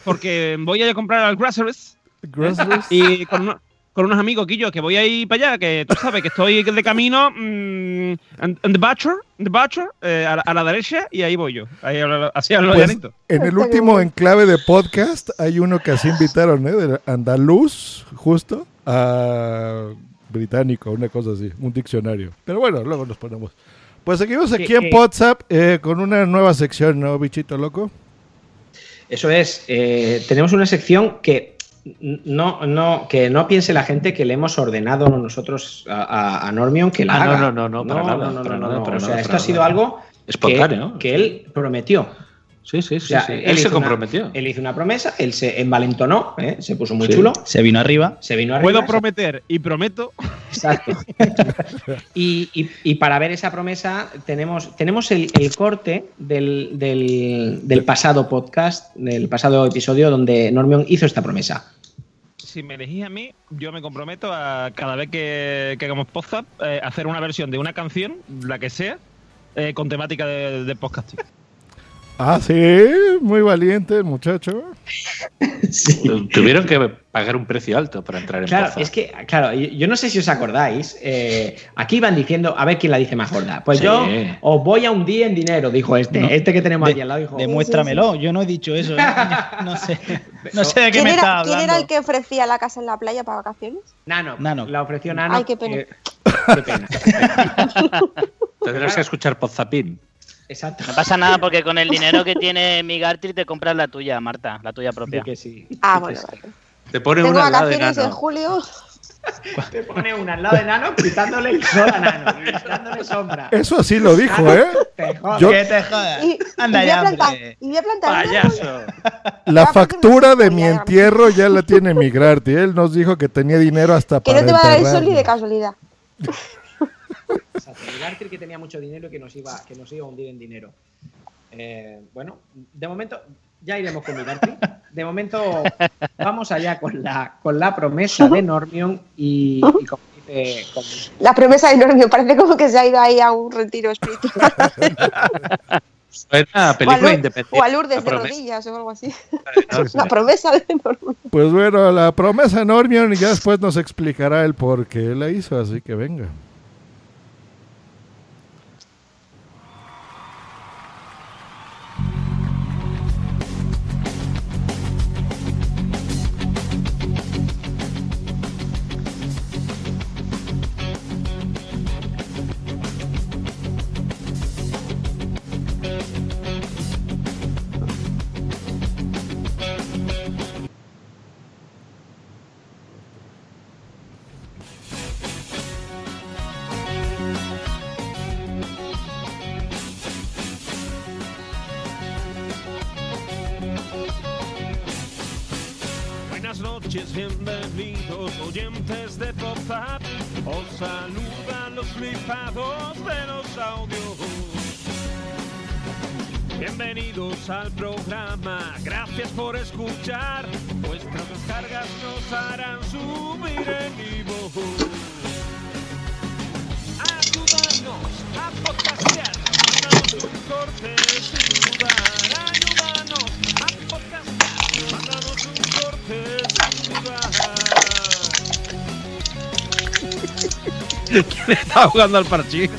porque voy a ir a comprar al Groceries. Groceries. Y con, uno- con unos amigos, Quillo, que voy a ir para allá, que tú sabes que estoy de camino mm, en, en the Butcher, en the Butcher, eh, a, la, a la derecha, y ahí voy yo. Ahí hablo- así hablo Pues, en el último enclave de podcast hay uno que así invitaron, ¿eh? De andaluz, justo, a británico, una cosa así, un diccionario. Pero bueno, luego nos ponemos. Pues seguimos aquí en WhatsApp eh, con una nueva sección, ¿no, bichito loco? Eso es. eh, tenemos una sección que no, no, que no piense la gente que le hemos ordenado nosotros a, a- a Normion que la Ah, no, haga. no, no, no, para nada, no, no, para no, nada, no. para O sea, nada, esto ha sido nada. algo Espontáneo. que, que él prometió. Sí, sí, sí. O sea, sí. él, Él se una- comprometió. él hizo una promesa, él se envalentonó, ¿eh? se puso muy Sí. chulo, Se vino arriba. se vino arriba. Puedo prometer y prometo. Exacto. y, y- y para ver esa promesa tenemos, tenemos el, el corte del, del- del pasado podcast, del pasado episodio donde Normion hizo esta promesa. Si me elegís a mí, yo me comprometo a cada vez que, que hagamos podcast eh, hacer una versión de una canción, la que sea, eh, con temática de, de podcasting. Ah, sí, muy valiente el muchacho. Tuvieron que pagar un precio alto para entrar en Claro, Poza. es que, claro, yo no sé si os acordáis, eh, aquí iban diciendo, a ver quién la dice más gorda. Pues Sí. yo os voy a hundir en dinero, dijo este. No. Este que tenemos De- aquí al lado dijo. Demuéstramelo, yo no he dicho eso. ¿eh? No sé, no sé de qué ¿Quién me era, estás quién hablando. era el que ofrecía la casa en la playa para vacaciones? Nano, Nano. la ofreció Nano. Ay, qué pena. eh, qué pena. Tendrás que escuchar Podzapin. Exacto. No pasa nada porque con el dinero que tiene mi Gartry te compras la tuya, Marta, la tuya propia. que sí. Ah, bueno, vale. Te pone Tengo una al lado de vacaciones en Nano. julio. Te pone una al lado de Nano quitándole el sol a Nano y dándole sombra. Eso así lo dijo, ¿eh? Te jodas. Yo- Que te jodas. Y, Anda y voy ya, a plantar, hombre. y voy a plantar un Payaso. La factura de mi entierro ya la tiene Migrarty. Él nos dijo que tenía dinero hasta que para no te va a dar el sol ni de casualidad. Exacto. Que tenía mucho dinero y que nos iba, que nos iba a hundir en dinero. Eh, bueno, de momento ya iremos con Migarty. De momento vamos allá con la, con la promesa de Normion y, y como dice, como- La promesa de Normio parece como que se ha ido ahí a un retiro espiritual. Suena a o, a película Lour- independiente. o a Lourdes de rodillas o algo así. La promesa de Normio. Pues bueno, la promesa de Normion y ya después nos explicará el por qué la hizo, así que venga. Os saludan los flipados de los audios. Bienvenidos al programa, gracias por escuchar. Vuestras descargas nos harán subir en vivo. Ayúdanos a podcastear, mándanos un corte sin dudar. Ayúdanos a podcastear, mándanos un corte sin dudar. ¿Quién está jugando al parchís?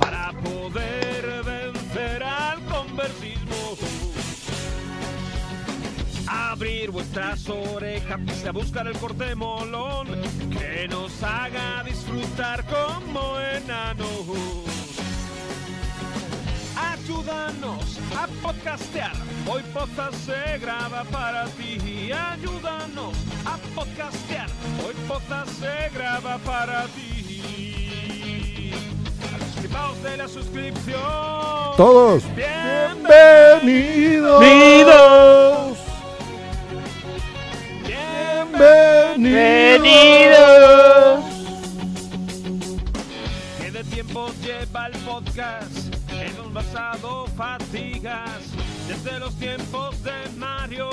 Para poder vencer al conversismo. Abrir vuestras orejas y a buscar el corte molón que nos haga disfrutar como enanos. Ayúdanos a podcastear. Hoy podcast se graba para ti. Ayúdanos a podcastear. Hoy podcast se graba para ti. A los flipados de la suscripción. Todos. Bienvenidos. Bienvenidos. Bienvenidos. ¿Qué de tiempo lleva el podcast? Pasado fatigas desde los tiempos de Mario.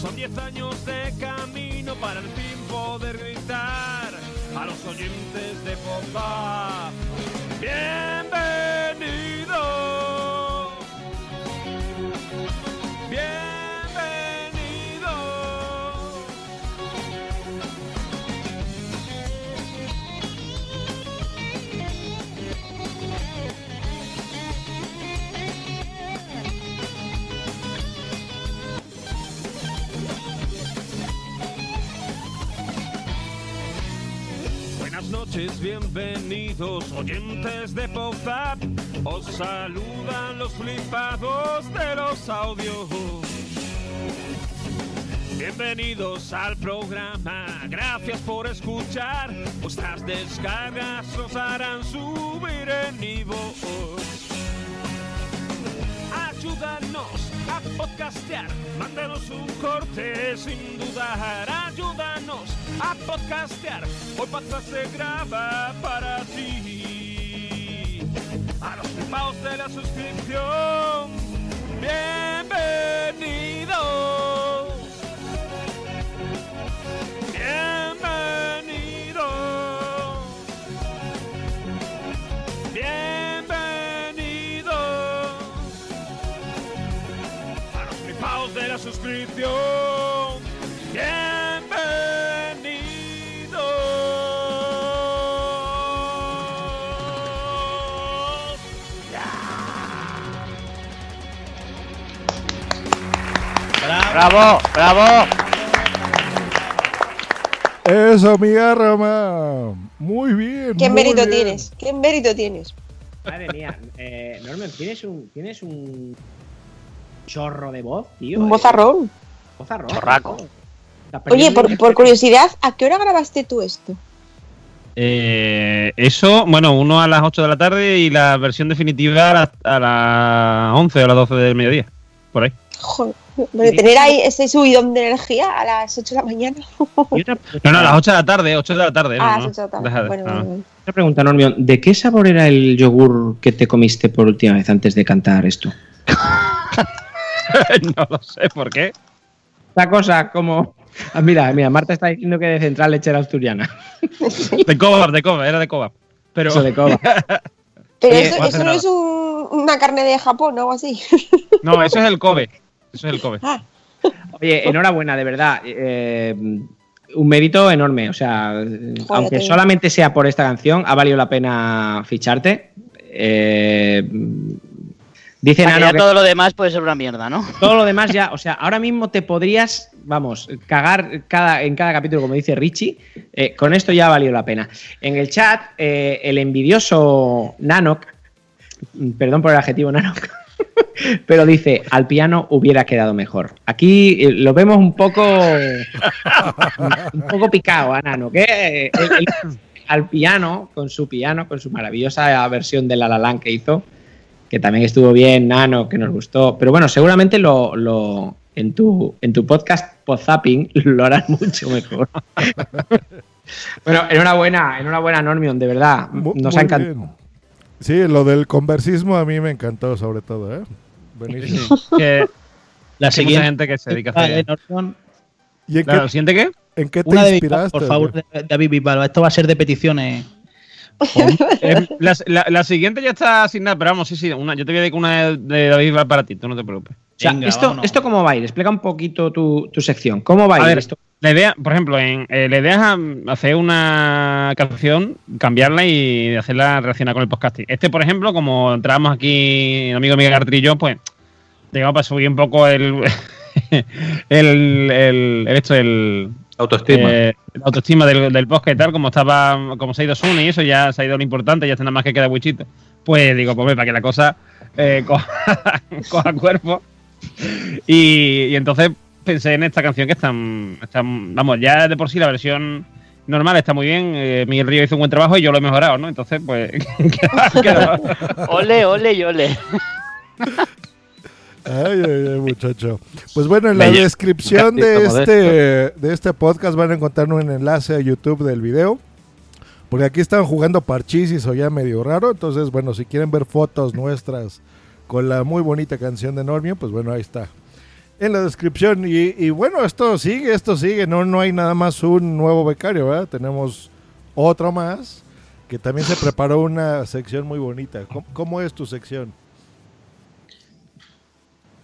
Son 10 años de camino para al fin poder gritar a los oyentes de Pop Bienvenidos. Bienvenidos. Noches, bienvenidos oyentes de Pop-Up. Os saludan los flipados de los audios. Bienvenidos al programa, gracias por escuchar. Vuestras descargas os harán subir en niveles. Ayúdanos a podcastear, mándanos un corte sin dudar. Ayúdanos a podcastear, hoy podcast se graba para ti. A los flipados de la suscripción. Bienvenidos. Suscripción. Bienvenidos. ¡Bravo! ¡Bravo! Eso, mi Roma. Muy bien. ¿Qué muy mérito bien. tienes? ¿Qué mérito tienes? Madre mía, eh, Norman, ¿tienes un, tienes un chorro de voz, tío. Un eh. bozarrón. Bozarrón. Chorraco. Oye, por, curiosidad, ¿a qué hora grabaste tú esto? Eh, eso, bueno, uno a las 8 de la tarde y la versión definitiva a las, a las 11 o a las 12 del mediodía. Por ahí. Joder, de tener ahí ese subidón de energía a las 8 de la mañana. No, no, a las 8 de la tarde, 8 de la tarde. Ah, no, a las 8 de la tarde. Bueno, no. bueno, bueno. Otra pregunta, Normion. ¿De qué sabor era el yogur que te comiste por última vez antes de cantar esto? no lo sé por qué. La cosa como... Ah, mira, mira, Marta está diciendo que de Central Lechera Asturiana. De coba, de coba, era de coba. Pero... Eso de coba. Pero Oye, eso, no eso es un- una carne de Japón o algo así. No, eso es el Kobe. Eso es el Kobe. Ah. Oye, enhorabuena, de verdad. eh, un mérito enorme. O sea, aunque tío. solamente sea por esta canción, ha valido la pena ficharte. Eh, dice Nano ya que todo lo demás puede ser una mierda, ¿no? todo lo demás ya, o sea, ahora mismo te podrías, vamos, cagar cada, en cada capítulo, como dice Richie. eh, con esto ya ha valido la pena. En el chat, eh, el envidioso Nanok, perdón por el adjetivo Nanok, pero dice, al piano hubiera quedado mejor. Aquí eh, lo vemos un poco, un poco picado a Nanok, ¿eh? El- el- al piano, con su piano, con su maravillosa versión de La La Land que hizo, que también estuvo bien, Nano, que nos gustó. Pero bueno, seguramente lo, lo- en, tu, en tu podcast Podzapping lo harás mucho mejor. bueno, enhorabuena, enhorabuena, Normion, de verdad. Nos muy ha encantado. bien. Sí, lo del conversismo a mí me encantó, sobre todo, ¿eh? Buenísimo. Que, La que siguiente. gente que se dedica a hacer. Norton, ¿Y en Claro, qué, ¿el siguiente qué? en qué te Una de inspiraste? por favor, David Bisbal. Esto va a ser de peticiones. Eh, la, la- la siguiente ya está asignada, pero vamos, sí, sí. Una, yo te voy a dedicar una de, de David para ti, tú no te preocupes. O sea, Venga, esto, vámonos. ¿esto cómo va a ir? Explica un poquito tu, tu sección. ¿Cómo va a A ir ver, esto? la idea, por ejemplo, en, eh, la idea es hacer una canción, cambiarla y hacerla relacionada con el podcasting. Este, por ejemplo, como entramos aquí, el amigo Miguel Gartri y yo, pues, digamos, para subir un poco el, el, el, el esto, el, Autoestima. eh, la autoestima del, del podcast y tal, como estaba, como se ha ido Sune y eso, ya se ha ido lo importante, ya está nada más que queda Wichito. Pues digo, pues para que la cosa eh, coja, coja cuerpo. Y, y entonces pensé en esta canción que están, están, vamos, ya de por sí la versión normal está muy bien. eh, Miguel Río hizo un buen trabajo y yo lo he mejorado, ¿no? Entonces, pues, queda- queda- Ole, ole y ole. Ay, ay, ay, muchacho. Pues bueno, en la descripción de este, de este podcast van a encontrar un enlace a YouTube del video. Porque aquí están jugando parchís o ya medio raro. Entonces, bueno, si quieren ver fotos nuestras con la muy bonita canción de Normio, pues bueno, ahí está. En la descripción. Y, y bueno, esto sigue, esto sigue. No, no hay nada más un nuevo becario, ¿verdad? Tenemos otro más que también se preparó una sección muy bonita. ¿Cómo, cómo es tu sección?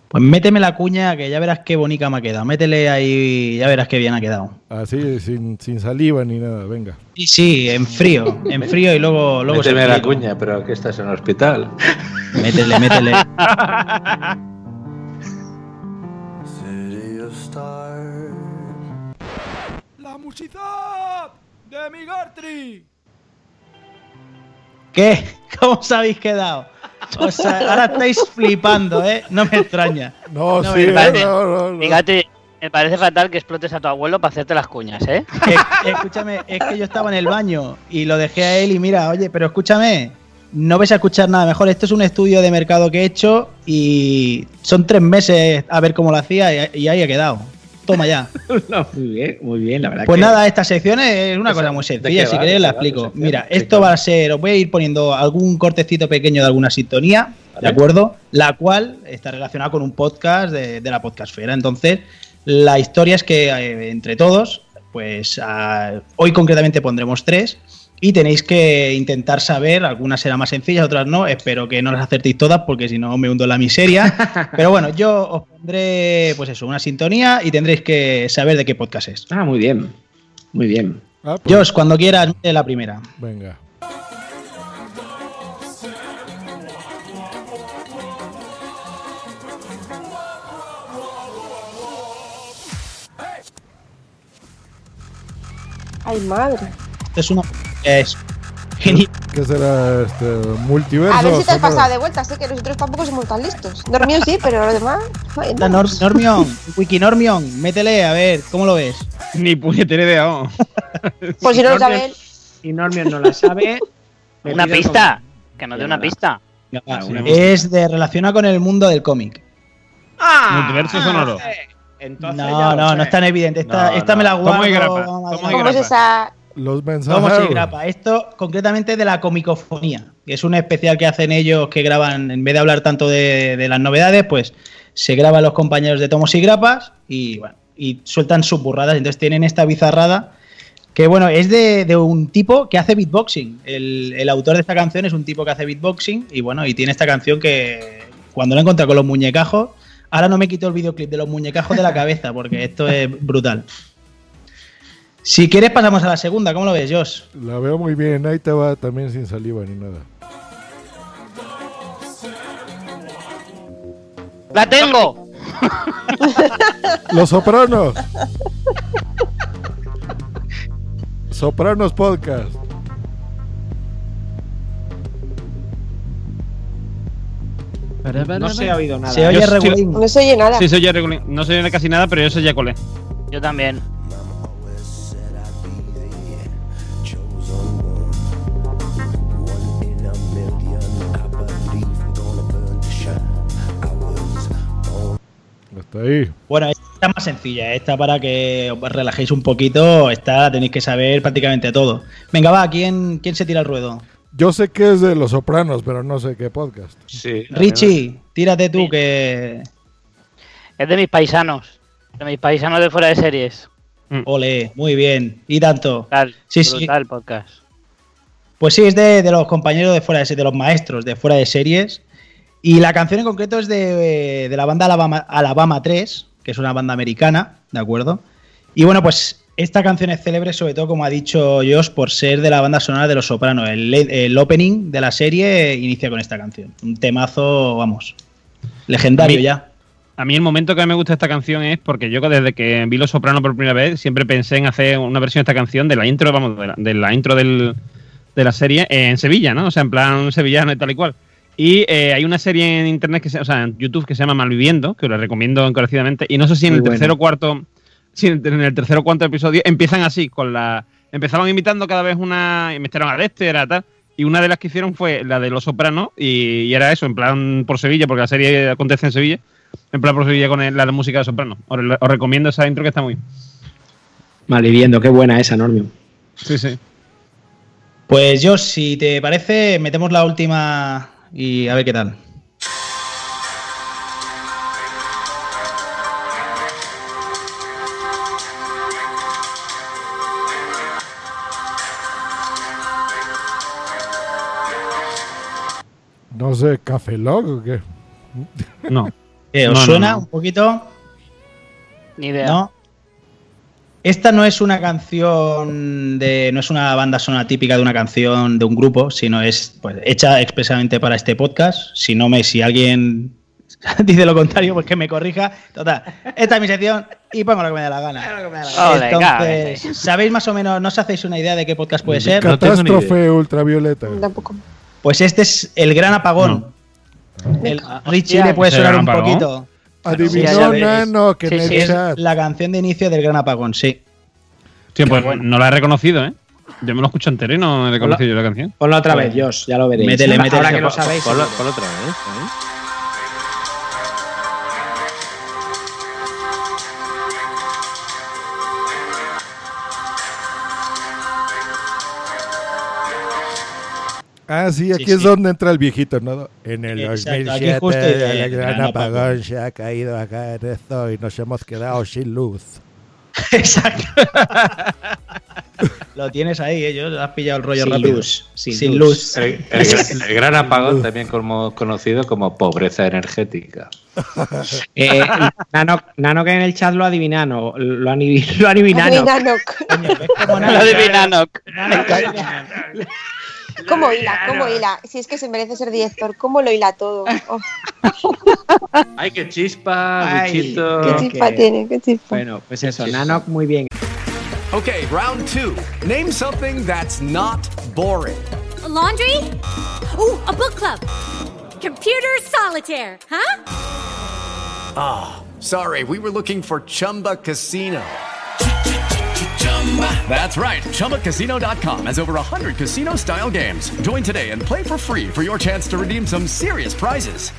Pues méteme la cuña que ya verás qué bonita me ha quedado. Métele ahí, ya verás qué bien ha quedado. Así, sin, sin saliva ni nada, venga. Sí, sí, en frío, en frío y luego, luego Méteme la cuña, pero que estás en el hospital. Métele, métele. La musicidad de mi Gartri. ¿Qué? ¿Cómo os habéis quedado? O sea, ahora estáis flipando, ¿eh? No me extraña. No, No sí, me eh, extraña. no, no, no. Fíjate, me parece fatal que explotes a tu abuelo para hacerte las cuñas, ¿eh? Es- escúchame, es que yo estaba en el baño y lo dejé a él y mira, oye, pero escúchame, no vais a escuchar nada mejor. Esto es un estudio de mercado que he hecho y son tres meses a ver cómo lo hacía y, y ahí ha quedado. Toma ya. No, muy bien, muy bien, la verdad. Pues que- nada, esta sección es una cosa muy ¿de sencilla, si queréis ¿De la explico. sección? Mira, esto va a ser, os voy a ir poniendo algún cortecito pequeño de alguna sintonía, ¿de acuerdo? La cual está relacionada con un podcast de, de la podcastfera. Entonces, la historia es que eh, entre todos, pues hoy concretamente pondremos tres, y tenéis que intentar saber, algunas serán más sencillas, otras no, espero que no las acertéis todas porque si no me hundo en la miseria. Pero bueno, yo os pondré pues eso, una sintonía y tendréis que saber de qué podcast es. Ah, muy bien. Muy bien. Ah, pues, Josh, cuando quieras, la primera. Venga. Ay, madre. Es una... Es genial. ¿Qué será este multiverso? A ver si te has pasado de vuelta, sé que nosotros tampoco somos tan listos. Dormido sí, pero lo demás. ay, no. Nor- métele, a ver, ¿cómo lo ves? Ni puñetera idea. vamos. Pues si no lo saben. Y Normion no la sabe. Una pista. Que nos dé una pista. Una Es de relaciona con el mundo del cómic. ¡Ah! Multiverso sonoro. Entonces No, no, sé. no es tan evidente. Esta, No, esta no. me la guardo. Grapa, ver. ¿Cómo es esa? Los Tomo mensajes. y grapa. Esto concretamente de la comicofonía, que es un especial que hacen ellos que graban, en vez de hablar tanto de, las novedades, pues se graban los compañeros de tomos y grapas y bueno, y sueltan sus burradas. Entonces tienen esta bizarrada que bueno, es de, un tipo que hace beatboxing. El, autor de esta canción es un tipo que hace beatboxing y bueno, y tiene esta canción que cuando la encontré con los muñecajos, ahora no me quito el videoclip de los muñecajos de la cabeza porque esto es brutal. Si quieres pasamos a la segunda, ¿cómo lo ves, Josh? La veo muy bien. Ahí te va también sin saliva ni nada. ¡La tengo! Los Sopranos. Sopranos Podcast. No se ha oído nada. Se oye regulín. No se oye nada. Sí, se oye regulín. No se oye casi nada, pero yo sé ya es. Yo también. Hasta ahí. Bueno, esta es más sencilla, esta para que os relajéis un poquito, esta tenéis que saber prácticamente todo. Venga, va, ¿quién, quién se tira el ruedo? Yo sé que es de Los Sopranos, pero no sé qué podcast. Sí. Richie, tírate tú que... Es de mis paisanos. De mis paisanos de fuera de series. Ole, muy bien. Y tanto. Brutal, Sí, podcast. Pues sí, es de, de los compañeros de fuera de series, de los maestros de fuera de series. Y la canción en concreto es de, de la banda Alabama, Alabama 3, que es una banda americana, ¿de acuerdo? Y bueno, pues esta canción es célebre, sobre todo, como ha dicho Josh, por ser de la banda sonora de Los Sopranos. El, el opening de la serie inicia con esta canción. Un temazo, vamos, legendario A mí- ya. A mí el momento que me gusta esta canción es porque yo desde que vi Los Sopranos por primera vez siempre pensé en hacer una versión de esta canción de la intro, vamos, de la, de la intro del- de la serie en Sevilla, ¿no? O sea, en plan sevillano y tal y cual. Y eh, hay una serie en internet, que se, o sea, en YouTube que se llama Malviviendo, que os la recomiendo encarecidamente. Y no sé si en Muy el buena. tercer o cuarto, si en el tercer o cuarto episodio empiezan así, con la. Empezaron imitando cada vez una. Y metieron a Dexter, era tal. Y una de las que hicieron fue la de Los Sopranos, y, y era eso, en plan por Sevilla, porque la serie acontece en Sevilla. En plan por Sevilla con el- la música de Sopranos. Os, os recomiendo esa intro que está muy bien. Malviviendo, qué buena esa, Normion. Sí, sí. Pues Josh, si te parece, metemos la última y a ver qué tal. No sé, Café Log o qué. No. Eh, ¿Os No, no, suena no. un poquito? Ni idea. ¿No? Esta no es una canción de. no es una banda sonora típica de una canción de un grupo, sino es pues, hecha expresamente para este podcast. Si no me, si alguien dice lo contrario, pues que me corrija. Total, esta es mi sección y pongo lo que me dé la gana. Ole, Entonces, ¿sabéis más o menos, no os hacéis una idea de qué podcast puede ser? Catástrofe ultravioleta. Tampoco. Pues este es El Gran Apagón. El Richie le puede ¿El sonar un Apagón? poquito. Adivinó Sí. Nano que Sí, en el sí, es chat. la canción de inicio del Gran Apagón, sí. Sí, pues no la he reconocido, ¿eh? Yo me lo escucho entero y no he reconocido yo la canción. Ponla otra vez, Josh, ya lo veréis. Métele, métele. Ahora que lo sabéis. ponlo- ponlo otra vez. ¿eh? Ah, sí, aquí Sí, es sí. donde entra el viejito, ¿no? En el Exacto, aquí 2007 justo el- gran gran apagón apagón. se ha caído acá en esto y nos hemos quedado sin luz. Exacto. Lo tienes ahí, ¿eh? Yo has pillado el rollo Sin rápido. luz, sin sin luz. luz. El, el- el gran apagón, también como conocido como pobreza energética. Eh, Nano, Nano que en el chat lo adivinano, lo, anivi- lo adivinano. Lo adivinano. ¿Cómo hila? ¿Cómo hila? Si es que se merece ser director, ¿cómo lo hila todo? Oh, ¡Ay, qué chispa, Ay, bichito! qué chispa tiene, qué chispa. Bueno, pues eso, Nano, muy bien. Okay, round two. Name something that's not boring. A laundry? Ooh, a book club. Computer solitaire, huh? Ah, sorry, we were looking for Chumba Casino. That's right. ChumbaCasino.com has over 100 casino style games. Join today and play for free for your chance to redeem some serious prizes.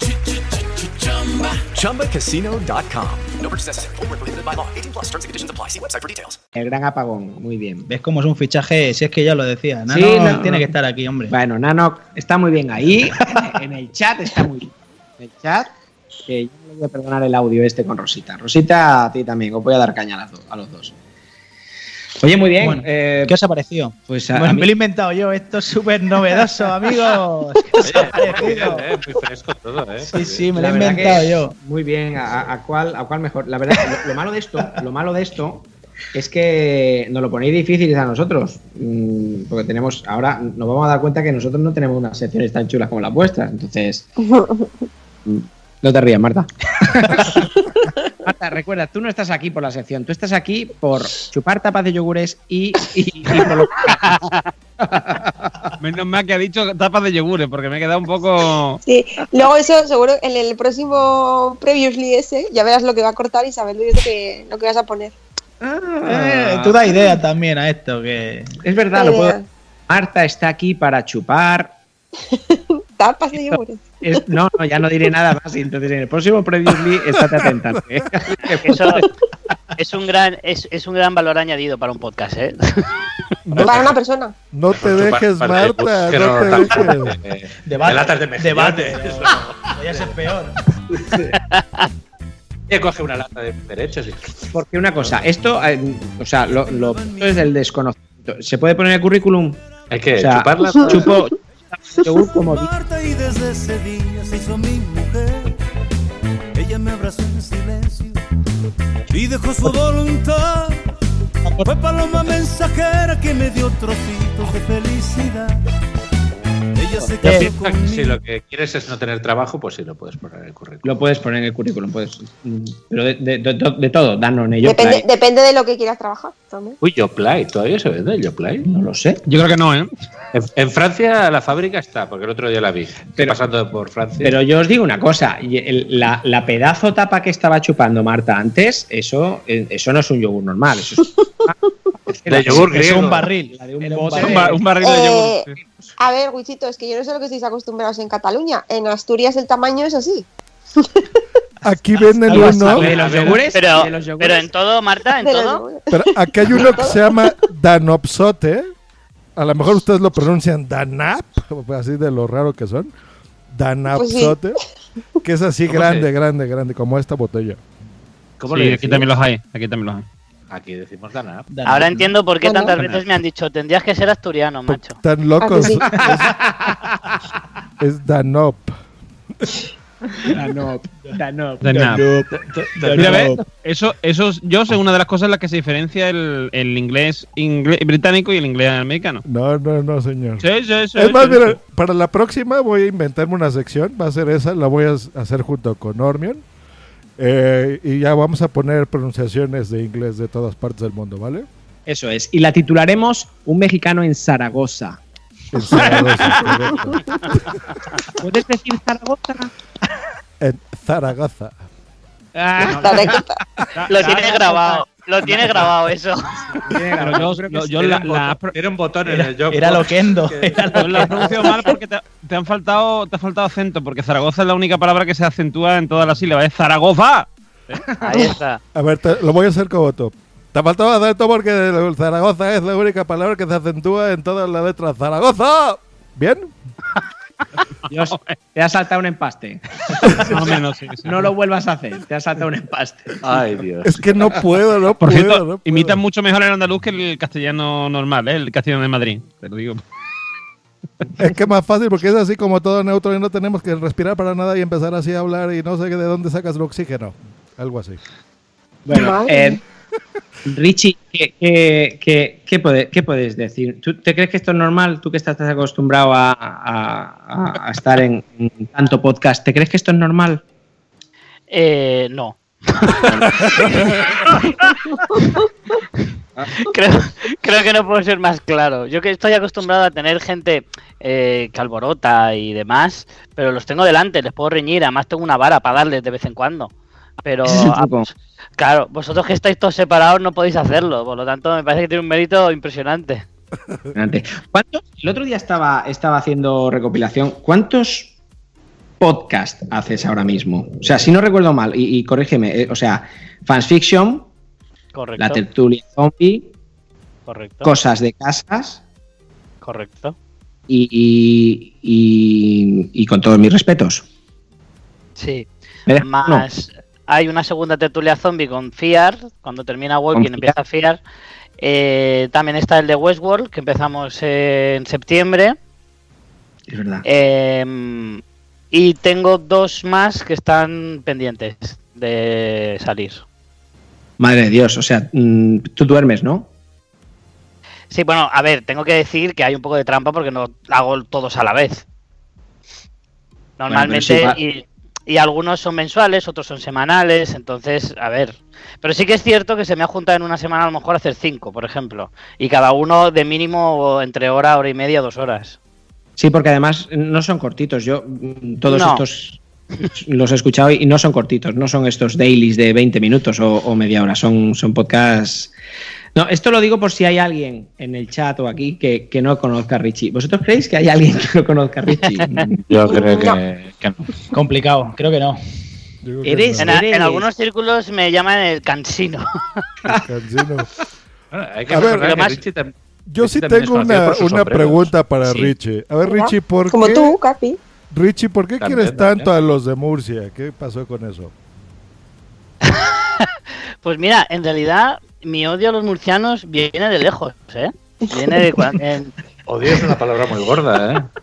ChumbaCasino.com. No purchase necessary. Void where prohibited by law. 18 plus terms and conditions apply. See website for details. El gran apagón, muy bien. ¿Ves cómo es un fichaje? Si es que ya lo decía. Nano Sí, no, tiene no. que estar aquí, hombre. Bueno, Nano está muy bien ahí. En el chat está muy bien. En el chat, que yo le voy a perdonar el audio este con Rosita. Rosita, a ti también, os voy a dar caña a los dos. Oye, muy bien. Bueno, eh, ¿Qué os ha parecido? Pues a, Bueno, a me mí- lo he inventado yo. Esto es súper novedoso, amigos. ¿Qué os ha parecido? Eh, muy fresco todo, ¿eh? Sí, sí, me lo he inventado yo. Muy bien, a, a cuál, a cuál mejor. La verdad, lo, lo malo de esto, lo malo de esto es que nos lo ponéis difíciles a nosotros. mm, Porque tenemos, ahora nos vamos a dar cuenta que nosotros no tenemos unas secciones tan chulas como las vuestras. Entonces, mm, no te rías, Marta. Marta, recuerda, tú no estás aquí por la sección, tú estás aquí por chupar tapas de yogures y, y, y por lo Menos mal que ha dicho tapas de yogures, porque me he quedado un poco. Sí, luego eso seguro en el próximo Previously ese ya verás lo que va a cortar y sabes lo que, lo que vas a poner. Eh, tú da idea también a esto. que Es verdad, lo puedo. Marta está aquí para chupar. Tapas de yogures. Es- no, no, ya no diré nada más. y Entonces, en el próximo Previously, estate atenta. ¿eh? Eso es un gran, es, es un gran valor añadido para un podcast, ¿eh? Para una persona. No te dejes, Marta, bus que no te tampoco, dejes. eh, Debate. de latas de mejillones. Debate. Voy a ser peor. Coge una lata de derechos. Porque una cosa, esto, eh, o sea, lo, lo es del desconocimiento. ¿Se puede poner el currículum? Hay que O sea, chuparla. Chupo yogur como Marta y desde ese día se hizo mi mujer. Ella me abrazó en silencio y dejó su voluntad. Fue paloma mensajera que me dio trocitos de felicidad. Ella se casó conmigo. si lo que quieres es no tener trabajo, pues sí lo puedes poner en el currículum. Lo puedes poner en el currículum, puedes. mm, Pero de, de- de- de todo, Danone, yo Depende, depende de lo que quieras trabajar también. Uy, Yoplay, ¿todavía se vende el Yoplay? No lo sé. Yo creo que no, ¿eh? En, en Francia la fábrica está, porque el otro día la vi. Pero- pasando por Francia. Pero yo os digo una cosa, la, la pedazo tapa que estaba chupando Marta antes, eso, eh, eso no es un yogur normal, eso es, De yogur Es griego. un barril. la de un Era un bote. Un, bar- un barril de Eh, yogur. a ver, Wichito, es que yo no sé lo que estáis acostumbrados en Cataluña. En Asturias el tamaño es así. Aquí venden uno, de los yogures, Pero, de los yogures. pero en todo, Marta, en todo. pero aquí hay uno que se llama Danopsote. A lo mejor ustedes lo pronuncian Danap, así de lo raro que son. Danapsote, que es así ¿Cómo grande, se- grande, grande, como esta botella. ¿Cómo Sí, aquí también los hay. Aquí también los hay. Aquí decimos Danap. Ahora entiendo por qué tantas veces me han dicho, tendrías que ser asturiano, macho. Tan locos. sí? Es, es Danop. Danop, Danop. Mira, eso, eso es- yo sé una de las cosas en las que se diferencia el, el inglés, inglés británico y el inglés americano. No, no, no, señor. Sí, sí, sí. Es más, sí, mira, sí. para la próxima voy a inventarme una sección, va a ser esa, la voy a hacer junto con Ormion. Eh, y ya vamos a poner pronunciaciones de inglés de todas partes del mundo, ¿vale? Eso es. Y la titularemos Un mexicano en Zaragoza. En Zaragoza, correcto. ¿Puedes decir Zaragoza? En Zaragoza. Ah, Lo tiene grabado, lo tiene grabado eso. Pero yo, yo- yo Tiene la, un la botón- un en el job. Era loquendo. Era yo la pronunciado mal porque te, te han faltado, te ha faltado acento, porque Zaragoza es la única palabra que se acentúa en todas las sílabas. Es Zaragoza. Ahí está. A ver, te- lo voy a hacer como tú. Te faltaba acento porque el Zaragoza es la única palabra que se acentúa en todas las letras. ¡Zaragoza! ¿Bien? Dios, te has saltado un empaste. Más o menos, sí, sí. No lo vuelvas a hacer, te has saltado un empaste. Ay, Dios. Es que no puedo, no Por puedo. cierto, no puedo. imitan mucho mejor el andaluz que el castellano normal, ¿eh? el castellano de Madrid. Te lo digo. Es que es más fácil porque es así como todo neutro y no tenemos que respirar para nada y empezar así a hablar y no sé de dónde sacas el oxígeno. Algo así. Bueno, eh, Richie, ¿qué, qué, qué- qué puede- qué puedes decir? ¿Tú te crees que esto es normal? Tú que estás acostumbrado a, a- a- a estar en, en tanto podcast, ¿te crees que esto es normal? Eh, no. creo, creo que no puedo ser más claro. Yo que estoy acostumbrado a tener gente eh, que alborota y demás, pero los tengo delante, les puedo reñir, además tengo una vara para darles de vez en cuando. Pero, ah, claro, vosotros que estáis todos separados no podéis hacerlo, por lo tanto me parece que tiene un mérito impresionante. ¿Cuántos? El otro día estaba, estaba haciendo recopilación. ¿Cuántos podcasts haces ahora mismo? O sea, si no recuerdo mal, y, y corrígeme, eh, o sea, Fans Fiction, Correcto. La Tertulia Zombie, Correcto. Cosas de Casas Correcto. y, y, y- y con todos mis respetos. Sí. ¿Me dejas Más hay una segunda tertulia zombie con Fiar, cuando termina Walking empieza Fiar. Eh, también está el de Westworld, que empezamos eh, en septiembre. Es verdad. Eh, y tengo dos más que están pendientes de salir. Madre de Dios, o sea, mm, tú duermes, ¿no? Sí, bueno, a ver, tengo que decir que hay un poco de trampa porque no hago todos a la vez. Normalmente, Bueno, pero y, y algunos son mensuales, otros son semanales, entonces, a ver. Pero sí que es cierto que se me ha juntado en una semana a lo mejor hacer cinco, por ejemplo. Y cada uno de mínimo entre hora, hora y media, dos horas. Sí, porque además no son cortitos. Yo mm, todos No. estos los he escuchado y no son cortitos, no son estos dailies de 20 minutos o, o media hora, son, son podcasts. No, esto lo digo por si hay alguien en el chat o aquí que, que no conozca a Richie. ¿Vosotros creéis que hay alguien que no conozca a Richie? Yo creo que, que no. Complicado, creo que no. Eres, En, a- eres- en algunos círculos me llaman el cansino. Cansino. Bueno, hay que A ver, recordar que Además- Richie tam- Yo Richie sí también tengo una, una pregunta para Sí. Richie. A ver, Richie, ¿por Como qué, tú, Capi. Richie, ¿por qué También, quieres también. tanto a los de Murcia? ¿Qué pasó con eso? Pues mira, en realidad mi odio a los murcianos viene de lejos, ¿eh? Viene de Odio es una palabra muy gorda, ¿eh?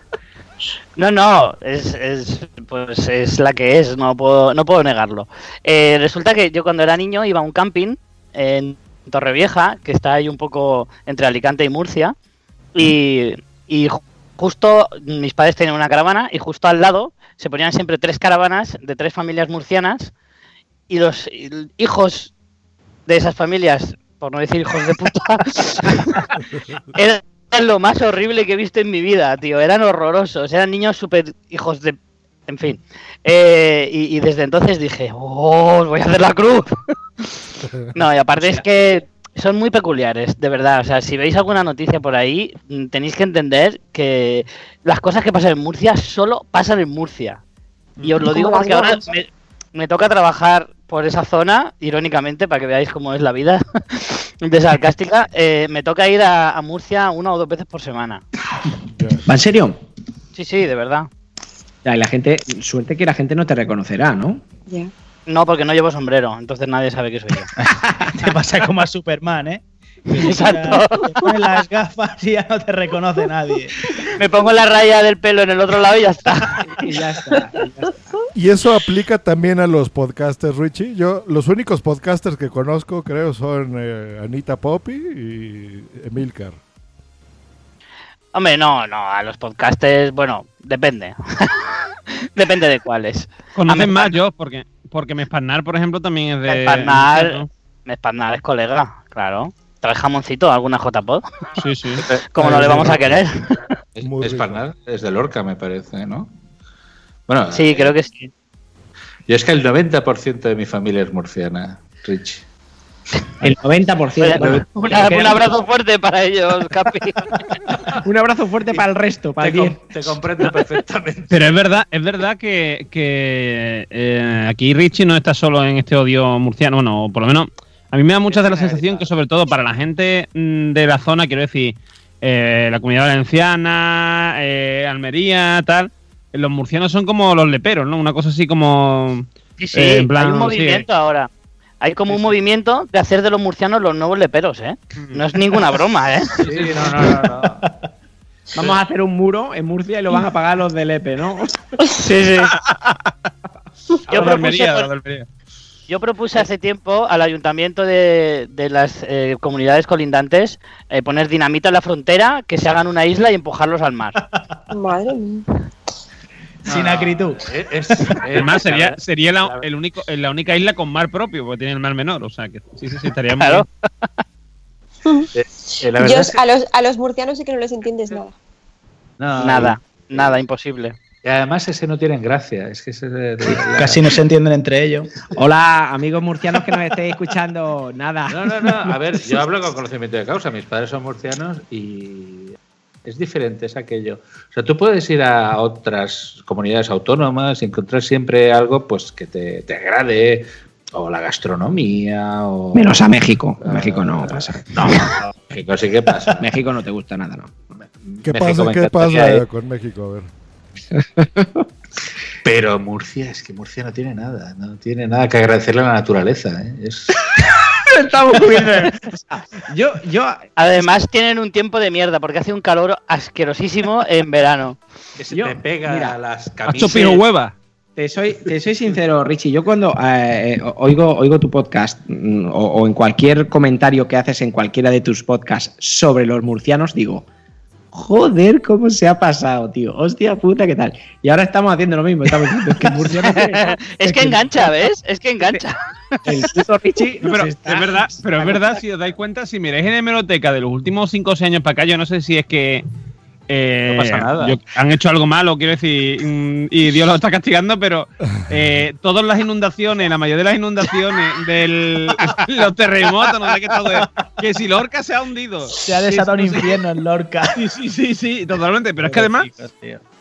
No, no, es, es, pues es la que es, no puedo, no puedo negarlo. Eh, resulta que yo cuando era niño iba a un camping en Torrevieja, que está ahí un poco entre Alicante y Murcia, y, y ju- justo mis padres tenían una caravana y justo al lado se ponían siempre tres caravanas de tres familias murcianas y los hijos de esas familias, por no decir hijos de puta, eran lo más horrible que he visto en mi vida, tío. Eran horrorosos, eran niños súper hijos de... En fin. Eh, y, y desde entonces dije, oh, os voy a hacer la cruz. no, y aparte es que son muy peculiares, de verdad. O sea, si veis alguna noticia por ahí, mm, tenéis que entender que las cosas que pasan en Murcia solo pasan en Murcia. Y os lo digo porque ahora me, me toca trabajar por esa zona, irónicamente, para que veáis cómo es la vida de sarcástica. eh, me toca ir a, a Murcia una o dos veces por semana. ¿Va en serio? Sí, sí, de verdad. Ya, y la gente, suerte que la gente no te reconocerá, ¿no? Ya. No, porque no llevo sombrero, entonces nadie sabe que soy yo. Te pasa como a Superman, ¿eh? Exacto. Te pones las gafas y ya no te reconoce nadie. Me pongo la raya del pelo en el otro lado y ya está. Y ya está. ¿Y eso aplica también a los podcasters, Richie? Yo, los únicos podcasters que conozco, creo, son eh, Anita Poppy y Emilcar. Hombre, no, no, a los podcasters, bueno, depende. depende de cuáles. Conocen más yo, porque, porque Mespanar, por ejemplo, también es de. Mespanar, ¿no? Mespanar es colega, claro. Trae jamoncito, alguna JPod. Sí, sí. Como no le vamos a querer. Parnal, es de Lorca, me parece, ¿no? Bueno, Sí, creo que sí. yo es que el 90% de mi familia es murciana, Rich. El 90%. bueno, un abrazo fuerte para ellos, Capi. un abrazo fuerte para el resto, para Te, com- te comprendo perfectamente. Pero es verdad, es verdad que, que, eh, aquí Richie no está solo en este odio murciano, bueno, por lo menos a mí me da mucha de la sensación que sobre todo para la gente mm, de la zona, quiero decir, eh, la comunidad valenciana, eh, Almería, tal, los murcianos son como los leperos, ¿no? Una cosa así como. Sí, sí, eh, en plan, hay un sí, movimiento ahora. Hay como un movimiento de hacer de los murcianos los nuevos leperos, ¿eh? No es ninguna broma, ¿eh? Sí, no, no, no. no. Vamos a hacer un muro en Murcia y lo van a pagar los del EPE, ¿no? Sí, sí. Yo propuse, Almería. yo propuse hace tiempo al ayuntamiento de, de las eh, comunidades colindantes eh, poner dinamita en la frontera, que se hagan una isla y empujarlos al mar. Madre mía. Sin acritud. Eh, Es, Además, sería, sería la, el único, la única isla con mar propio, porque tiene el mar menor. O sea, que sí, sí, sí, estaría muy Claro. eh, la Yo, verdad es que- a, los, a los murcianos sí que no les entiendes nada. no, Nada, nada, imposible. Y además ese no tienen gracia. Es que ese de- Casi no se entienden entre ellos. Hola, amigos murcianos que nos estéis escuchando. Nada. No, no, no. A ver, yo hablo con conocimiento de causa. Mis padres son murcianos y es diferente, es aquello. O sea, tú puedes ir a otras comunidades autónomas y encontrar siempre algo pues que te, te agrade, o la gastronomía, o... Menos a México. México no pasa. No, México sí que pasa. México no te gusta nada, ¿no? ¿Qué México pasa, ¿qué pasa ir. con México? A ver. Pero Murcia, es que Murcia no tiene nada, no tiene nada que agradecerle a la naturaleza. ¿eh? Es... Estamos. Yo, yo, Además tienen un tiempo de mierda porque hace un calor asquerosísimo en verano. que se Yo- te pega mira, a las camisas. hueva. Te soy, te soy sincero, Richie. Yo cuando eh, eh, oigo, oigo tu podcast mm, o, o en cualquier comentario que haces en cualquiera de tus podcasts sobre los murcianos, digo, joder, cómo se ha pasado, tío. Hostia puta, ¿qué tal? Y ahora estamos haciendo lo mismo. Estamos diciendo es que Murcia no tiene- es que engancha, ¿ves? Es que engancha. el puto Richie nos Pero está- es verdad, pero es verdad, si os dais cuenta, si miráis en hemeroteca de los últimos 5 o 6 años para acá, yo no sé si es que eh, No pasa nada. yo- han hecho algo malo, quiero decir, mm, y Dios los está castigando, pero eh, todas las inundaciones, la mayoría de las inundaciones, del, los terremotos, no sé qué todo es, que si Lorca se ha hundido. Se ha desatado un infierno en Lorca. Sí, sí, sí, sí, totalmente. Pero es que además,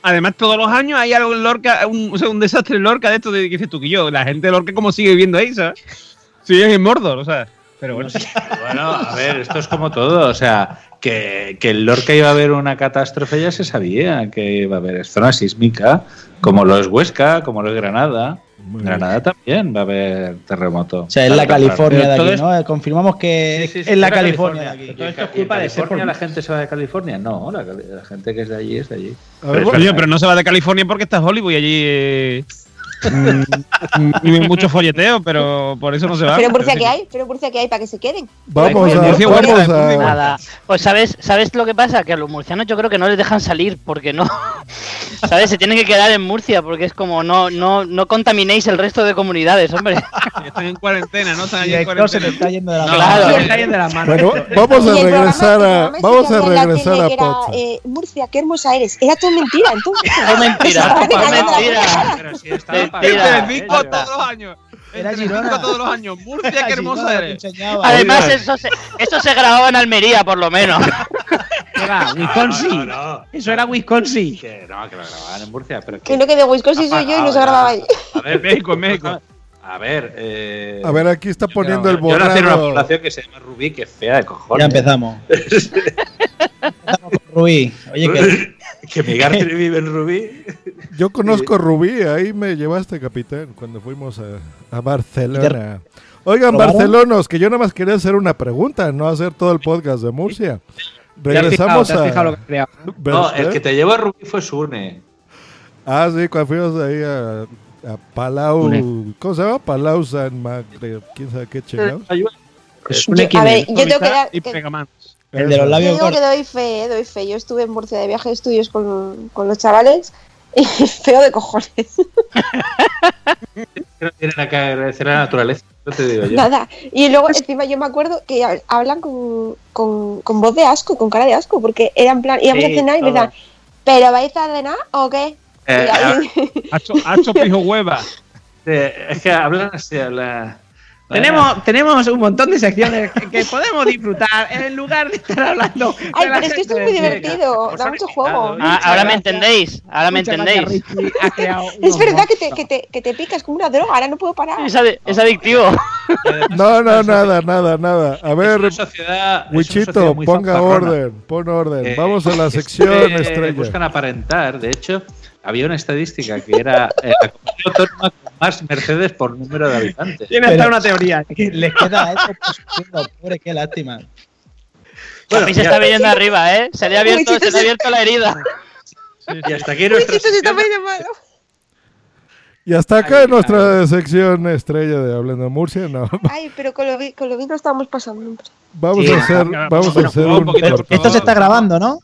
además todos los años hay algo en Lorca, un, o sea, un desastre en Lorca de esto de que dices tú que yo, la gente de Lorca cómo sigue viviendo ahí, ¿sabes? Sigue en Mordor, o sea. Pero bueno. Bueno, a ver, esto es como todo. O sea, que, que en Lorca iba a haber una catástrofe ya se sabía que iba a haber zona sísmica, como lo es Huesca, como lo es Granada. Granada también va a haber terremoto. O sea, es la California de aquí, es- ¿no? Confirmamos que Sí, sí, sí, es la era California de California. aquí. Todo esto es culpa de California. ¿La gente se va de California? No, la, la gente que es de allí es de allí. Es Oye, pero no se va de California porque está Hollywood y allí eh, mm, viven mucho folleteo, pero por eso no se va. Pero en Murcia que hay, pero en Murcia que hay para que se queden. Vamos Pues, a, Murcia, vamos Huelva, a, Nada. Pues sabes, ¿sabes lo que pasa? Que a los murcianos yo creo que no les dejan salir porque no. ¿Sabes? Se tienen que quedar en Murcia porque es como no, no, no contaminéis el resto de comunidades, hombre. Están en cuarentena, ¿no? Están allí en Director se le cuarentena. está yendo de la mano. claro. Se está yendo de las manos. Bueno, vamos Y a programa- regresar a, vamos a la regresar a era, eh, Murcia, qué hermosa eres. Era todo mentira, entonces. Todo mentira, todo la mentira. Pero Mentira. ¿eh? Telecinco todos los años. Era En Telecinco Girona. todos los años. Murcia, qué Girona hermosa eres. Además, eso se, eso se grababa en Almería, por lo menos. ¿Qué va? Wisconsin. No, no, Eso era Wisconsin. que no, que lo grababan en Murcia. Pero Que no que de Wisconsin soy yo y no se grababa ahí. A ver, México, en México. A ver, eh, A ver, aquí está poniendo el yo nací en una borrado. población que se llama Rubí, que es fea de cojones. Ya empezamos. empezamos con Rubí. Oye, que que mi García vive en Rubí. Yo conozco Rubí, ahí me llevaste, capitán, cuando fuimos a, a Barcelona. Oigan, barcelonos, que yo nada más quería hacer una pregunta, no hacer todo el podcast de Murcia. ¿Te has fijado, Regresamos a... lo que? No, el que te llevó a Rubí fue Sune. Ah, sí, cuando fuimos ahí a, a Palau... ¿Cómo se llama? Palau San Magre... ¿Quién sabe qué chingados? Es un Yo- a ver, yo tengo que dar. Que-. El de los Yo labios digo que doy fe, eh, doy fe. Yo estuve en Murcia de viaje de estudios con, con los chavales y feo de cojones. Agradecer a la naturaleza, no te digo yo. Nada. Y luego encima yo me acuerdo que ha- hablan con, con, con voz de asco, con cara de asco, porque era en plan, íbamos Sí, a cenar y me decían, ¿pero vais a cenar o qué? Eh, Y ahí- Hacho, hacho pijo hueva. Es que hablan así, habla. Tenemos, tenemos un montón de secciones que, podemos disfrutar en lugar de estar hablando. Ay, pero es que esto es muy divertido, da mucho juego. ¿eh? Ah, ahora me entendéis, ahora me entendéis. Es verdad que te, que, te, que te picas como una droga, ahora no puedo parar. Es, es adictivo. No, no, nada, nada, nada. A ver, Wichito, ponga orden, pon orden. Eh, Vamos a la siempre sección estrella. Buscan aparentar. De hecho, había una estadística que era eh, la comunidad autónoma con más Mercedes por número de habitantes. Tiene hasta una teoría. Les queda eso pobre, qué lástima. Bueno, a mí se ya- está viniendo arriba, ¿eh? Se le ha abierto, se le ha abierto la herida. Y hasta aquí nuestra sección. Y hasta acá nuestra sección estrella de Hablando Murcia. No, Ay, pero con lo, con lo bien lo estamos pasando. vamos Sí, a hacer, vamos a hacer un. Esto se está grabando, ¿no?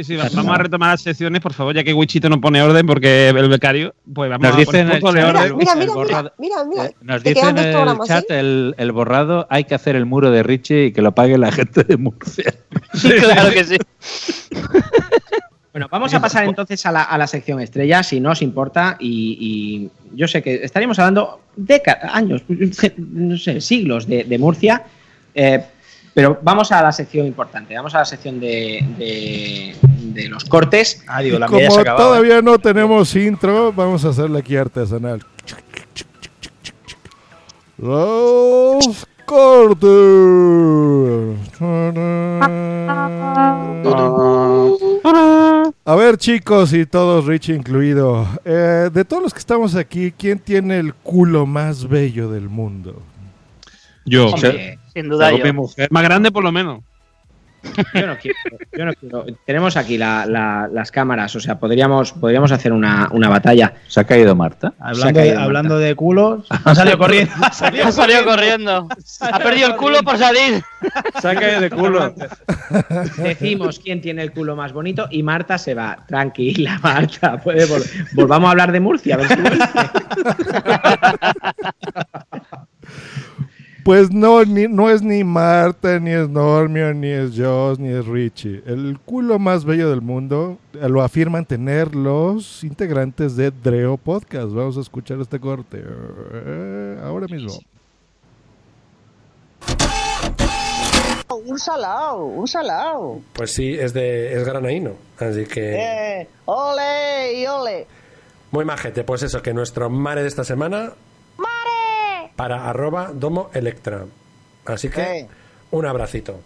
Sí, sí, va- vamos a retomar las secciones, por favor, ya que Wichito no pone orden porque el becario, pues vamos Nos a dicen poner en un el poco de chat, orden. Mira, el mira, mira, borrado- mira, mira. Eh, Nos Te quedan dicen dos en el chat el, el borrado hay que hacer el muro de Richie y que lo pague la gente de Murcia. claro que sí. Bueno, vamos a pasar entonces a la, a la sección estrella, si no os importa, y, y yo sé que estaríamos hablando décadas, años, no sé, siglos de, de Murcia, eh, pero vamos a la sección importante, vamos a la sección de, de- de los cortes. Ah, digo, la Como ya se todavía no tenemos intro, vamos a hacerle aquí artesanal. Los cortes. A ver, chicos, y todos, Richie incluido. eh, de todos los que estamos aquí, ¿quién tiene el culo más bello del mundo? Yo. Hombre, Sin duda yo. mi mujer. Más grande por lo menos. yo no quiero, yo no quiero. Tenemos aquí la- la- las cámaras, o sea, podríamos, podríamos hacer una, una batalla. ¿Se ha caído Marta? Hablando, caído, hablando de culos, ha salido corriendo. Ha salido Ha salido corriendo. Ha perdido el culo por salir. Se ha caído de culo. Decimos quién tiene el culo más bonito y Marta se va. Tranquila, Marta. Puede vol- Volvamos a hablar de Murcia, a ver si vuelve. Pues no, ni, no es ni Marta, ni es Normio, ni es Joss, ni es Richie. El culo más bello del mundo eh, lo afirman tener los integrantes de Dreo Podcast. Vamos a escuchar este corte eh, ahora mismo. Un salao, un salao. Pues sí, es de es granaíno, así que Eh, ole y ole. muy majete. Pues eso, que nuestro mare de esta semana para arroba domo electra. Así que un abracito.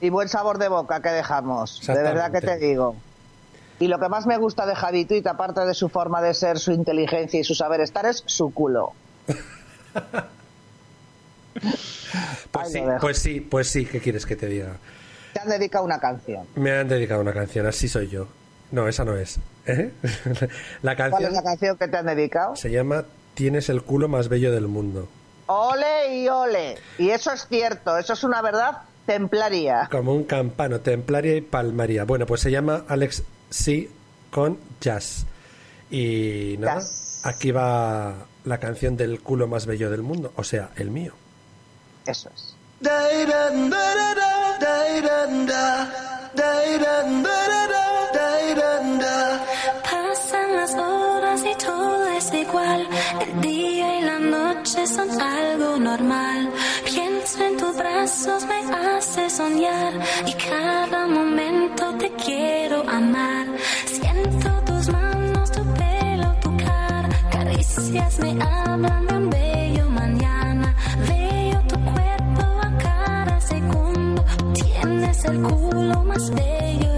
Y buen sabor de boca que dejamos. De verdad que te digo. Y lo que más me gusta de Javituit, aparte de su forma de ser, su inteligencia y su saber estar, es su culo. Pues sí, pues sí, pues sí, ¿qué quieres que te diga? Te han dedicado una canción. Me han dedicado una canción, así soy yo. No, esa no es. ¿eh? la ¿Cuál es canción la canción que te han dedicado? se llama Tienes el culo más bello del mundo. Ole y ole. Y eso es cierto, eso es una verdad templaria. Como un campano, templaria y palmaria. Bueno, pues se llama Alex C con Jazz. Y nada, aquí va la canción del culo más bello del mundo, o sea, el mío. Eso es. Pasan las horas y todo es igual. El día y la noche son algo normal. Pienso en tus brazos, me hace soñar. Y cada momento te quiero amar. Siento tus manos, tu pelo, tu cara. Caricias me hablan de un bello mañana. Veo tu cuerpo a cada segundo. Tienes el culo más bello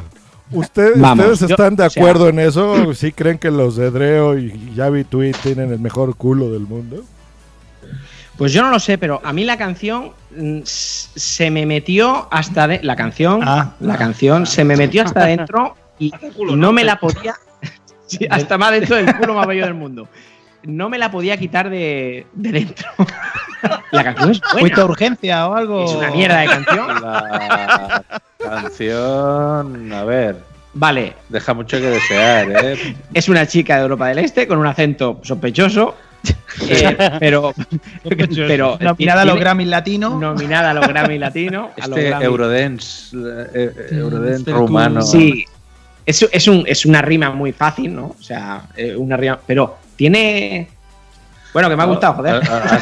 ¿Ustedes, Vamos, ¿ustedes yo- están de o sea- acuerdo en eso? ¿Sí creen que los de Dreo y Javi Tweet tienen el mejor culo del mundo? Pues yo no lo sé, pero a mí la canción mm, se me metió hasta de la canción, la canción se me metió hasta dentro y no me la podía Sí, hasta más dentro del culo más bello del mundo. No me la podía quitar de, de dentro. La canción es buena. ¿Fuiste a urgencia o algo? Es una mierda de canción. La canción, a ver, Vale, deja mucho que desear, ¿eh? es una chica de Europa del Este con un acento sospechoso. eh, pero, pero Nominada a los Grammy Latinos. Nominada a los Grammy Latino. a los Este Grammy- Eurodance, eh, eh, Eurodance rumano. Sí, es, es, un, es una rima muy fácil, ¿no? O sea, eh, una rima. Pero tiene. Bueno, que me ha gustado, joder. Ah,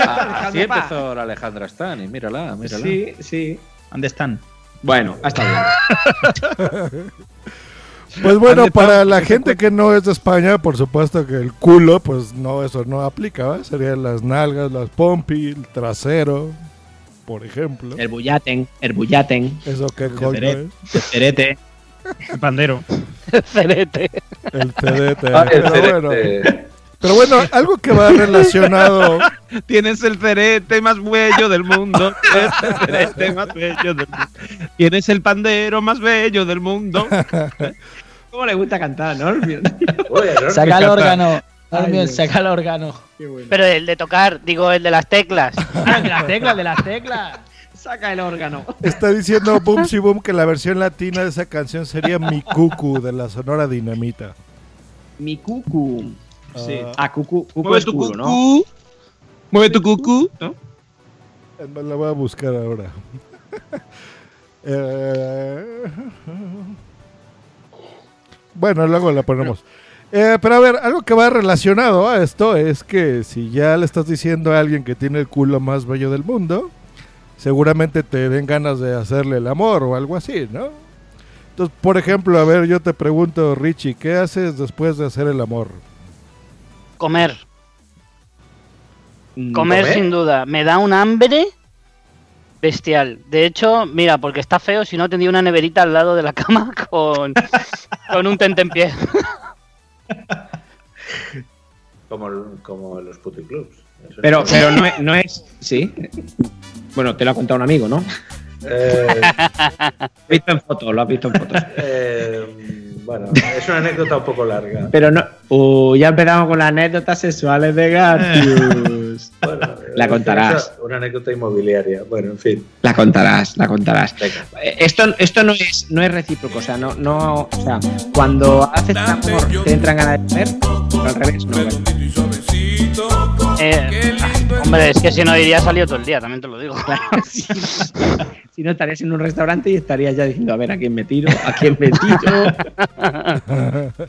ah, Así, empezó la Alejandra Stan, y mírala, mírala. Sí, sí. ¿Dónde están? Bueno, hasta bien. Pues bueno, para la gente que no es de España, por supuesto que el culo, pues no, eso no aplica, ¿va? Serían las nalgas, las pompi, el trasero, por ejemplo. El bullaten, el bullaten. ¿Eso qué coño es? El cerete. El pandero. Cerete. El cedete. Ah, el pero, bueno, cerete. pero bueno, algo que va relacionado. Tienes el cerete más bello del mundo. Tienes el cerete más bello del mundo. Tienes el pandero más bello del mundo. ¿Cómo le gusta cantar, no? Oye, ¿no? Saca el órgano. Dios. saca el órgano. Pero el de tocar, digo, el de las teclas. Ah, el de las teclas, de las teclas. Saca el órgano. Está diciendo Boom Si Boom que la versión latina de esa canción sería Mi Cucu de la Sonora Dinamita. Mi cucu. Sí. Ah, cucu, cucu Mueve tu culo, ¿no? Mueve tu cucú. ¿no? Eh, La voy a buscar ahora. Eh, bueno, luego la ponemos. Eh, pero a ver, algo que va relacionado a esto es que si ya le estás diciendo a alguien que tiene el culo más bello del mundo, seguramente te den ganas de hacerle el amor o algo así, ¿no? Entonces, por ejemplo, a ver, yo te pregunto, Richie, ¿qué haces después de hacer el amor? Comer. Mm, Comer sin duda. Me da un hambre bestial. De hecho, mira, porque está feo, si no tendría una neverita al lado de la cama con, con un tentempié. Como, como los puticlubs. Pero, pero no, no es. Sí. Bueno, te lo ha contado un amigo, ¿no? Eh, Lo has visto en fotos, lo has visto en fotos. eh, bueno, es una anécdota un poco larga. Pero no. Uh, ya empezamos con las anécdotas sexuales de. Bueno, La contarás. Una anécdota inmobiliaria. Bueno, en fin. La contarás, la contarás. Eh, Esto, esto no es no es recíproco, o sea, no, no, o sea, cuando haces amor te entran ganas de comer, pero al revés, no. Eh, hombre, es que si no iría salido todo el día, también te lo digo. si, si no estarías en un restaurante y estarías ya diciendo, a ver, ¿a quién me tiro? ¿A quién me tiro?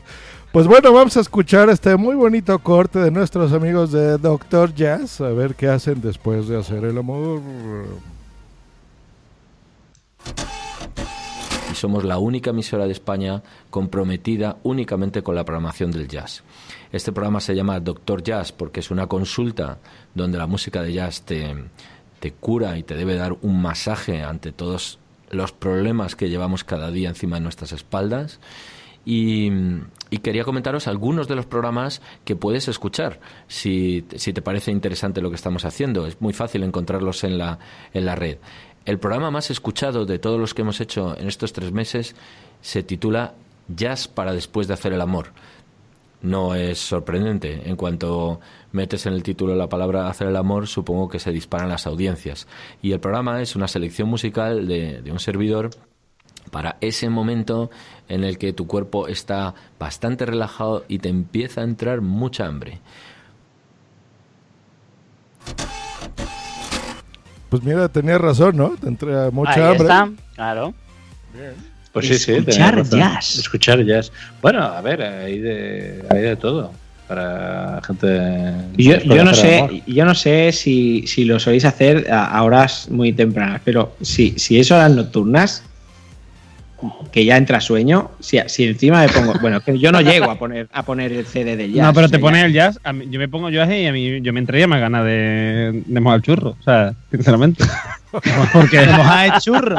Pues bueno, vamos a escuchar este muy bonito corte de nuestros amigos de Doctor Jazz, a ver qué hacen después de hacer el amor. y somos la única emisora de España comprometida únicamente con la programación del jazz. Este programa se llama Doctor Jazz porque es una consulta donde la música de jazz te, te cura y te debe dar un masaje ante todos los problemas que llevamos cada día encima de nuestras espaldas. Y, quería comentaros algunos de los programas que puedes escuchar si, si te parece interesante lo que estamos haciendo. Es muy fácil encontrarlos en la, en la red. El programa más escuchado de todos los que hemos hecho en estos tres meses se titula Jazz para después de hacer el amor. No es sorprendente. En cuanto metes en el título la palabra hacer el amor, supongo que se disparan las audiencias. Y el programa es una selección musical de, de un servidor para ese momento en el que tu cuerpo está bastante relajado y te empieza a entrar mucha hambre. Pues mira, tenía razón, ¿no? Te entra mucha Ahí hambre. está, claro. Pues sí, sí. Escuchar jazz. Escuchar jazz. Bueno, a ver, hay de, hay de todo. Para gente. Yo, yo no amor. sé, yo no sé si, si lo soléis hacer a, a horas muy tempranas, pero si, si es horas nocturnas, que ya entra sueño, si, si encima me pongo, bueno, que yo no llego a poner a poner el CD de jazz. no, pero o te sea, pones el jazz. a mí- yo me pongo jazz y a mí yo me entraría más ganas de, de mojar el churro. O sea, sinceramente. Porque. De mojar el churro.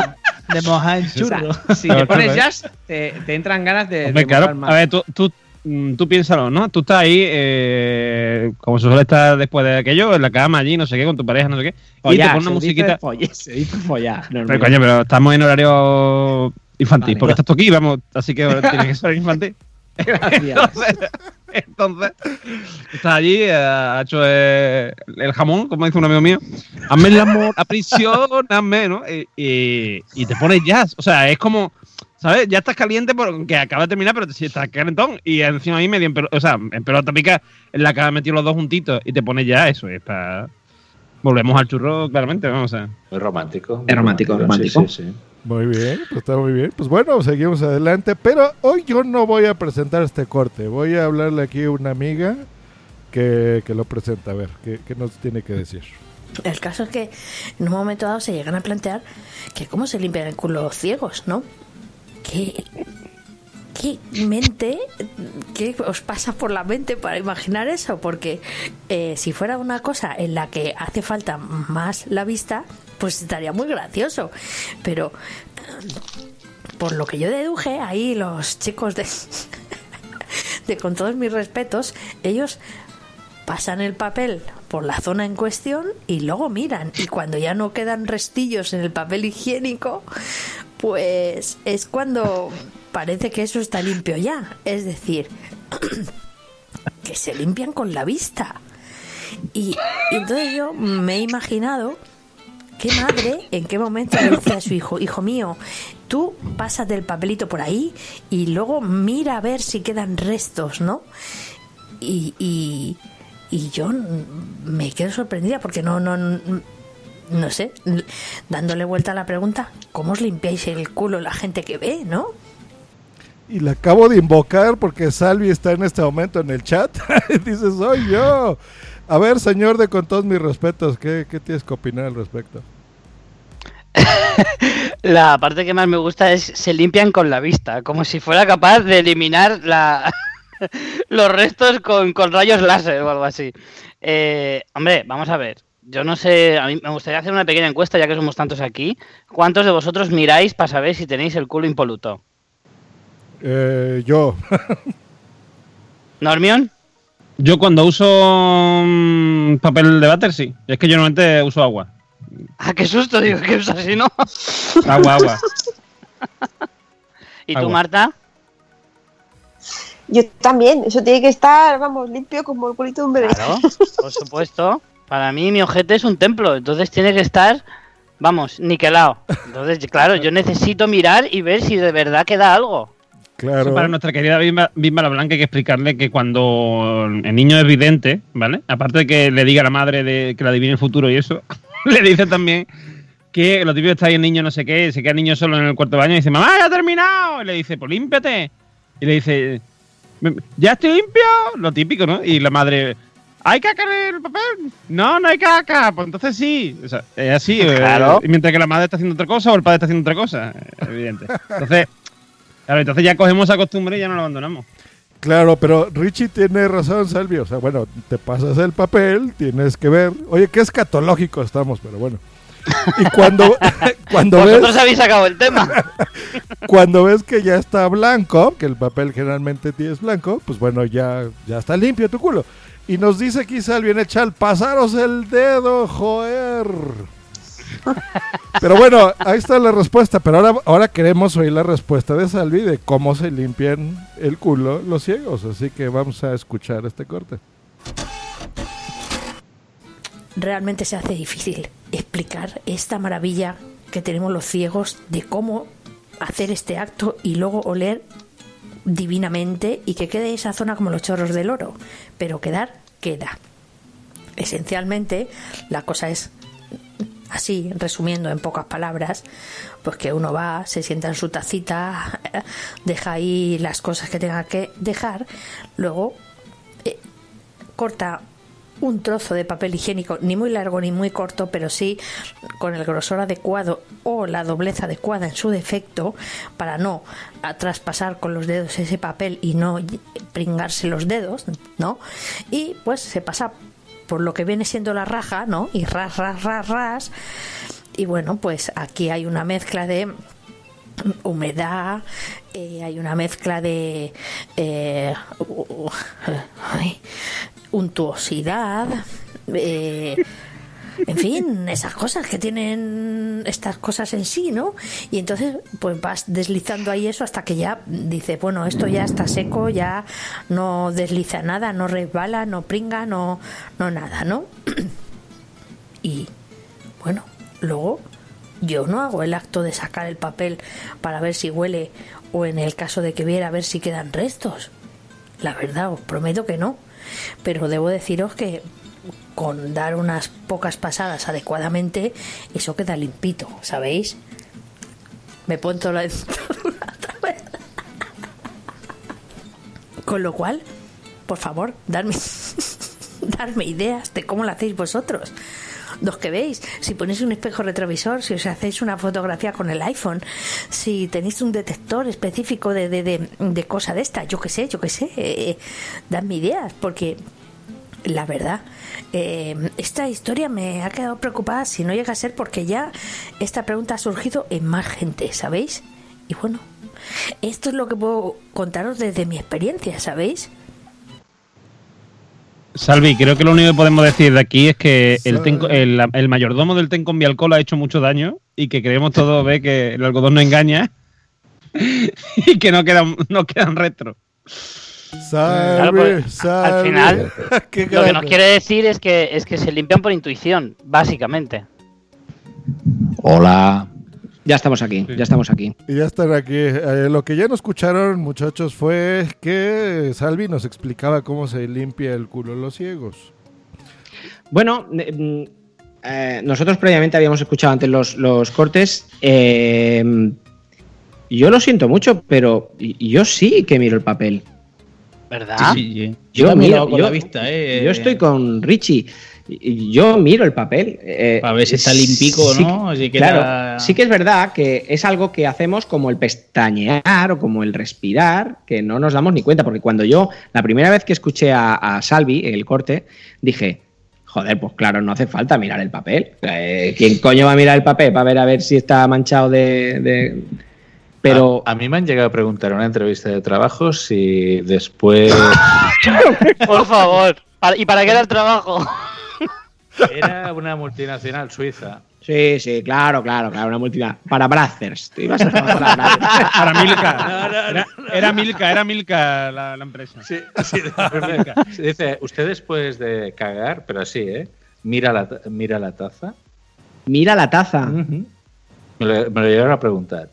De mojar el o sea, churro. si te pones jazz, te, te entran ganas de, Hombre, de claro, mojar más. a ver, tú, tú, mm, tú piénsalo, ¿no? Tú estás ahí, eh, como se suele estar después de aquello, en la cama allí, no sé qué, con tu pareja, no sé qué, y Follar, te pones una musiquita. follar, se dice follar, Pero coño, pero estamos en horario infantil, Vale. porque estás tú aquí, vamos, así que tiene que ser infantil. Gracias. Entonces, Entonces, está allí, eh, ha hecho eh, el jamón, como dice un amigo mío. Hazme el amor, aprisioname, ¿no? Y, y, y te pones jazz. O sea, es como, ¿sabes? Ya estás caliente porque acaba de terminar, pero si estás calentón. Y encima ahí medio o sea, en pelota pica en la que has metido los dos juntitos y te pones ya eso. Es para. Volvemos al churro, claramente, vamos a. Muy romántico. Es romántico, romántico. Sí, sí, sí. Muy bien, pues está muy bien. Pues bueno, seguimos adelante. Pero hoy yo no voy a presentar este corte. Voy a hablarle aquí a una amiga que, que lo presenta. A ver, ¿qué, qué nos tiene que decir? El caso es que en un momento dado se llegan a plantear que cómo se limpian el culo los ciegos, ¿no? ¿Qué, qué mente, qué os pasa por la mente para imaginar eso? Porque eh, si fuera una cosa en la que hace falta más la vista, pues estaría muy gracioso. Pero por lo que yo deduje, ahí los chicos de, de con todos mis respetos, ellos pasan el papel por la zona en cuestión y luego miran. Y cuando ya no quedan restillos en el papel higiénico, pues es cuando parece que eso está limpio ya. Es decir, que se limpian con la vista. Y, y entonces yo me he imaginado qué madre en qué momento le dice a su hijo, hijo mío, tú pasas del papelito por ahí y luego mira a ver si quedan restos, ¿no? Y, y, y yo me quedo sorprendida porque no, no, no sé, dándole vuelta a la pregunta, ¿cómo os limpiáis el culo la gente que ve, no? Y la acabo de invocar porque Salvi está en este momento en el chat. Dice, soy yo. A ver, señor, de con todos mis respetos, ¿qué, qué tienes que opinar al respecto? La parte que más me gusta es se limpian con la vista, como si fuera capaz de eliminar la... los restos con, con rayos láser o algo así. Eh, hombre, vamos a ver. Yo no sé, a mí me gustaría hacer una pequeña encuesta, ya que somos tantos aquí. ¿Cuántos de vosotros miráis para saber si tenéis el culo impoluto? Eh, yo. ¿Normión? Yo cuando uso mm, papel de váter, sí. Es que yo normalmente uso agua. Ah, qué susto, digo, que usas así, ¿no? Agua, agua. ¿Y tú, Agua. Marta? Yo también, eso tiene que estar, vamos, limpio como el culito de un bebé. Claro, por supuesto. Para mí mi ojete es un templo, entonces tiene que estar, vamos, niquelado. Entonces, claro, yo necesito mirar y ver si de verdad queda algo. Eso para nuestra querida Bimba, Bimba la Blanca hay que explicarle que cuando el niño es vidente, ¿vale? Aparte de que le diga a la madre de que le adivine el futuro y eso, le dice también que lo típico está ahí el niño no sé qué, se queda el niño solo en el cuarto de baño y dice, mamá, ya ha terminado. Y le dice, pues límpiate. Y le dice, ¿ya estoy limpio? Lo típico, ¿no? Y la madre, ¿hay caca en el papel? No, no hay caca. Pues entonces sí. O sea, es así. eh, Claro. y mientras que la madre está haciendo otra cosa o el padre está haciendo otra cosa, eh, evidente. Entonces, claro, entonces ya cogemos esa costumbre y ya no la abandonamos. Claro, pero Richie tiene razón, Salvi. O sea, bueno, te pasas el papel, tienes que ver. Oye, qué escatológico estamos, pero bueno. Y cuando, cuando Vosotros ves, habéis sacado el tema. cuando ves que ya está blanco, que el papel generalmente es blanco, pues bueno, ya, ya está limpio tu culo. Y nos dice aquí Salvi en el chat, pasaros el dedo, joder. Pero bueno, ahí está la respuesta. Pero ahora, ahora queremos oír la respuesta de Salvi de cómo se limpian el culo los ciegos. Así que vamos a escuchar este corte. realmente se hace difícil explicar esta maravilla que tenemos los ciegos de cómo hacer este acto y luego oler divinamente y que quede esa zona como los chorros del oro. Pero quedar, queda. Esencialmente, la cosa es así, resumiendo en pocas palabras, pues que uno va, se sienta en su tacita, deja ahí las cosas que tenga que dejar, luego eh, corta un trozo de papel higiénico, ni muy largo ni muy corto, pero sí con el grosor adecuado o la doblez adecuada en su defecto, para no traspasar con los dedos ese papel y no pringarse los dedos, ¿no? Y pues se pasa por lo que viene siendo la raja, ¿no? Y ras, ras, ras, ras. Y bueno, pues aquí hay una mezcla de humedad, eh, hay una mezcla de eh, untuosidad, eh, En fin, esas cosas que tienen estas cosas en sí, ¿no? Y entonces, pues vas deslizando ahí eso hasta que ya dice, bueno, esto ya está seco, ya no desliza nada, no resbala, no pringa, no, no nada, ¿no? Y bueno, luego yo no hago el acto de sacar el papel para ver si huele o en el caso de que viera a ver si quedan restos. La verdad, os prometo que no. Pero debo deciros que con dar unas pocas pasadas adecuadamente, eso queda limpito, ¿sabéis? Me pongo la. Con lo cual, por favor, darme, darme ideas de cómo lo hacéis vosotros. Los que veis, si ponéis un espejo retrovisor, si os hacéis una fotografía con el iPhone, si tenéis un detector específico de, de, de, cosa de esta, yo qué sé, yo qué sé, eh, dadme ideas, porque la verdad, eh, esta historia me ha quedado preocupada si no llega a ser porque ya esta pregunta ha surgido en más gente, ¿sabéis? Y bueno, esto es lo que puedo contaros desde mi experiencia, ¿sabéis? Salvi, creo que lo único que podemos decir de aquí es que el, el, el mayordomo del ten con mi alcohol ha hecho mucho daño y que queremos todos ver que el algodón no engaña y que no quedan, no quedan retro. Claro, pues, al final, Qué lo que nos quiere decir es que, es que se limpian por intuición, básicamente. Hola. Ya estamos aquí, ya estamos aquí. Y ya están aquí. Eh, lo que ya no escucharon, muchachos, fue que Salvi nos explicaba cómo se limpia el culo a los ciegos. Bueno, eh, mm, eh, nosotros previamente habíamos escuchado antes los, los cortes. eh, yo lo siento mucho, pero yo sí que miro el papel. ¿Verdad? Sí, sí, sí. Yo, Yo miro, con yo, la vista, eh. yo estoy con Richie. y- Yo miro el papel. eh, Para ver si está limpico, sí- ¿no? Si queda- Claro, sí que es verdad que es algo que hacemos como el pestañear o como el respirar, que no nos damos ni cuenta, porque cuando yo, la primera vez que escuché a, a Salvi el corte, dije, joder, pues claro, no hace falta mirar el papel. Eh, ¿Quién coño va a mirar el papel para ver a ver si está manchado de... de- Pero... A, a mí me han llegado a preguntar en una entrevista de trabajo si después. Por favor. ¿Para- ¿Y para qué era el trabajo? Era una multinacional suiza. Sí, sí, claro, claro, claro, una multinacional. Para Brazzers. Ibas a. Para Milka. Era, era Milka, era Milka la, la empresa. Sí, sí, Dice, usted después de cagar, pero así, ¿eh? Mira la, mira la taza. Mira la taza. Me lo, me lo llegaron a preguntar.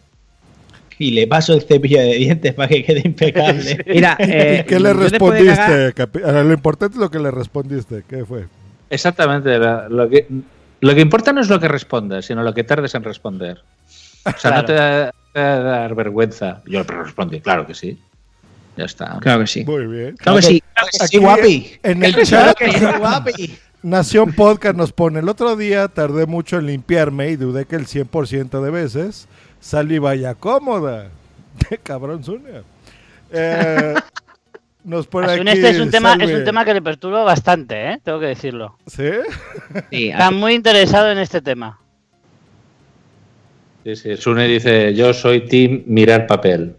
Y le paso el cepillo de dientes para que quede impecable. Mira, eh, ¿Y qué le respondiste? cagar- Lo importante es lo que le respondiste. ¿Qué fue? Exactamente. lo, que, lo que importa no es lo que respondas, sino lo que tardes en responder. O sea, no te da, te da dar vergüenza. Yo le respondí, claro que sí. Ya está. Claro que sí. Muy bien. Claro que sí, claro que sí, guapi. En el Claro chat, que sí, guapi. Nación Podcast nos pone, el otro día tardé mucho en limpiarme y dudé que el 100% de veces salí vaya cómoda. Qué cabrón Zunia. Eh, nos pone Asun, aquí este es un, tema, es un tema que le perturba bastante, ¿eh? Tengo que decirlo. ¿Sí? Sí, Está muy interesado en este tema. Sí, sí. Sune dice, yo soy team mirar papel.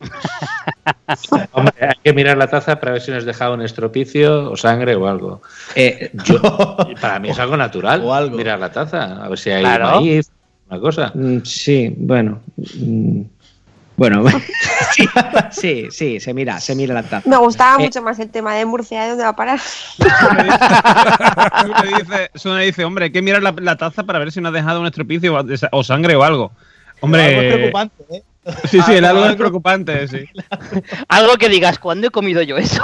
Hombre, hay que mirar la taza para ver si nos deja un estropicio o sangre o algo. Eh, Yo- para mí es algo natural mirar la taza, a ver si hay Claro. maíz, una cosa. Mm, Sí, bueno. mm, Bueno, sí, sí, sí, se mira, se mira la taza. Me gustaba Eh, mucho más el tema de Murcia, ¿de dónde va a parar? Sune dice, dice, hombre, hay que mirar la, la taza para ver si no ha dejado un estropicio o, o sangre o algo. Hombre, Algo es preocupante, ¿eh? Sí, sí, el Algo- es preocupante, sí. Algo que digas, ¿cuándo he comido yo eso?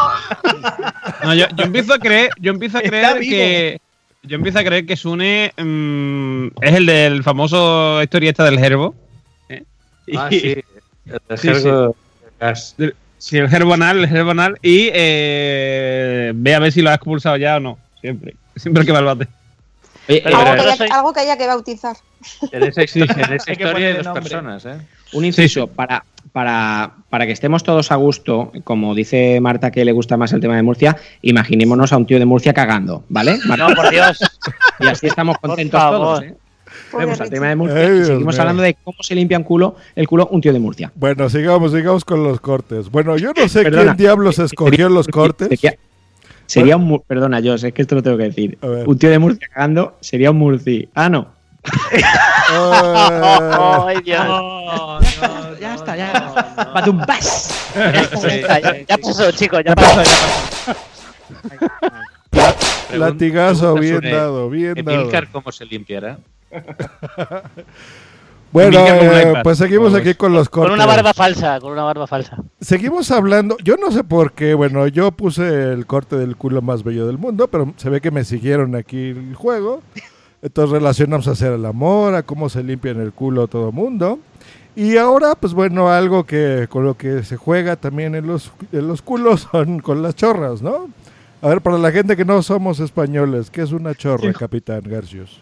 No, yo, yo empiezo a creer, yo empiezo a creer que yo empiezo a creer que Sune mm, es el del famoso historia esta del gerbo. ¿eh? Ah, Y- sí. El Sí, gas. Del- Sí, el gerbo anal, el gerbo anal. Y eh, ve a ver si lo has expulsado ya o no. Siempre. Siempre que va al bate. Pero- algo, que haya, algo que haya que bautizar. En esa, histo- en esa Hay que historia hay ponerle dos nombre. personas, ¿eh? Un inciso, para, para, para que estemos todos a gusto, como dice Marta que le gusta más el tema de Murcia, imaginémonos a un tío de Murcia cagando, ¿vale? Marta? No, por Dios. Y así estamos contentos todos, ¿eh? Vemos al tema de Murcia Ay, y Dios seguimos mío. hablando de cómo se limpia un culo, el culo un tío de Murcia. Bueno, sigamos, sigamos con los cortes. Bueno, yo no sé Perdona. quién diablos escogió los cortes. Sería un. Perdona, yo, es que esto lo tengo que decir. Un tío de Murcia cagando sería un Murci. Ah, no. Ay, Dios. ya está, ya. Está, ya- ya pasó, chicos, ya pasó. Latigazo, bien dado, bien dado. Emilcar, ¿cómo se limpiará? Bueno, eh, pues seguimos aquí con los cortes. Con una barba falsa, con una barba falsa. Seguimos hablando, yo no sé por qué, bueno, yo puse el corte del culo más bello del mundo, pero se ve que me siguieron aquí el juego. Entonces relacionamos a hacer el amor, a cómo se limpia en el culo todo mundo. Y ahora, pues bueno, algo que con lo que se juega también en los, en los culos son con las chorras, ¿no? A ver, para la gente que no somos españoles, ¿qué es una chorra, capitán Garcius?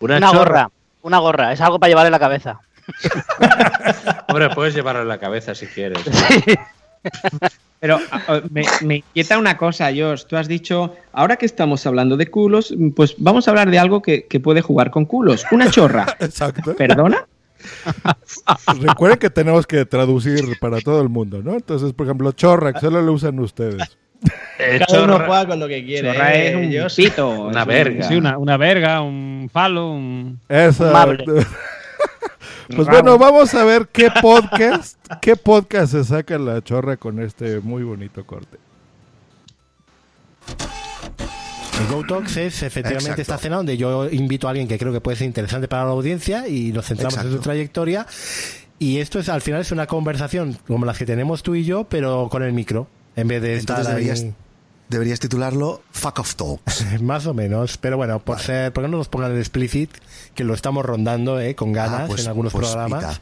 Una, gorra, una gorra, es algo para llevar en la cabeza. Hombre, puedes llevarlo en la cabeza si quieres. Pero me, me inquieta una cosa, Josh. Tú has dicho, ahora que estamos hablando de culos, pues vamos a hablar de algo que, que puede jugar con culos. Una chorra. Exacto. ¿Perdona? Recuerden que tenemos que traducir para todo el mundo, ¿no? Entonces, por ejemplo, chorra, que solo lo usan ustedes. Cada uno juega con lo que quiere. Chorra eh, es un pito. Una verga. Sí, una, una verga, un palo, un. Esa-. Pues bueno, vamos a ver qué podcast, qué podcast se saca la chorra con este muy bonito corte. El Go Talks es efectivamente Exacto. esta cena donde yo invito a alguien que creo que puede ser interesante para la audiencia y nos centramos en su trayectoria. Y esto es al final es una conversación como las que tenemos tú y yo, pero con el micro, en vez de Entonces estar ahí- deberías, deberías titularlo Fuck Off Talks. Más o menos, pero bueno, por ser, ¿por qué no nos pongan el explicit? Que lo estamos rondando eh, con ganas Ah, pues- en algunos pues programas. Pita,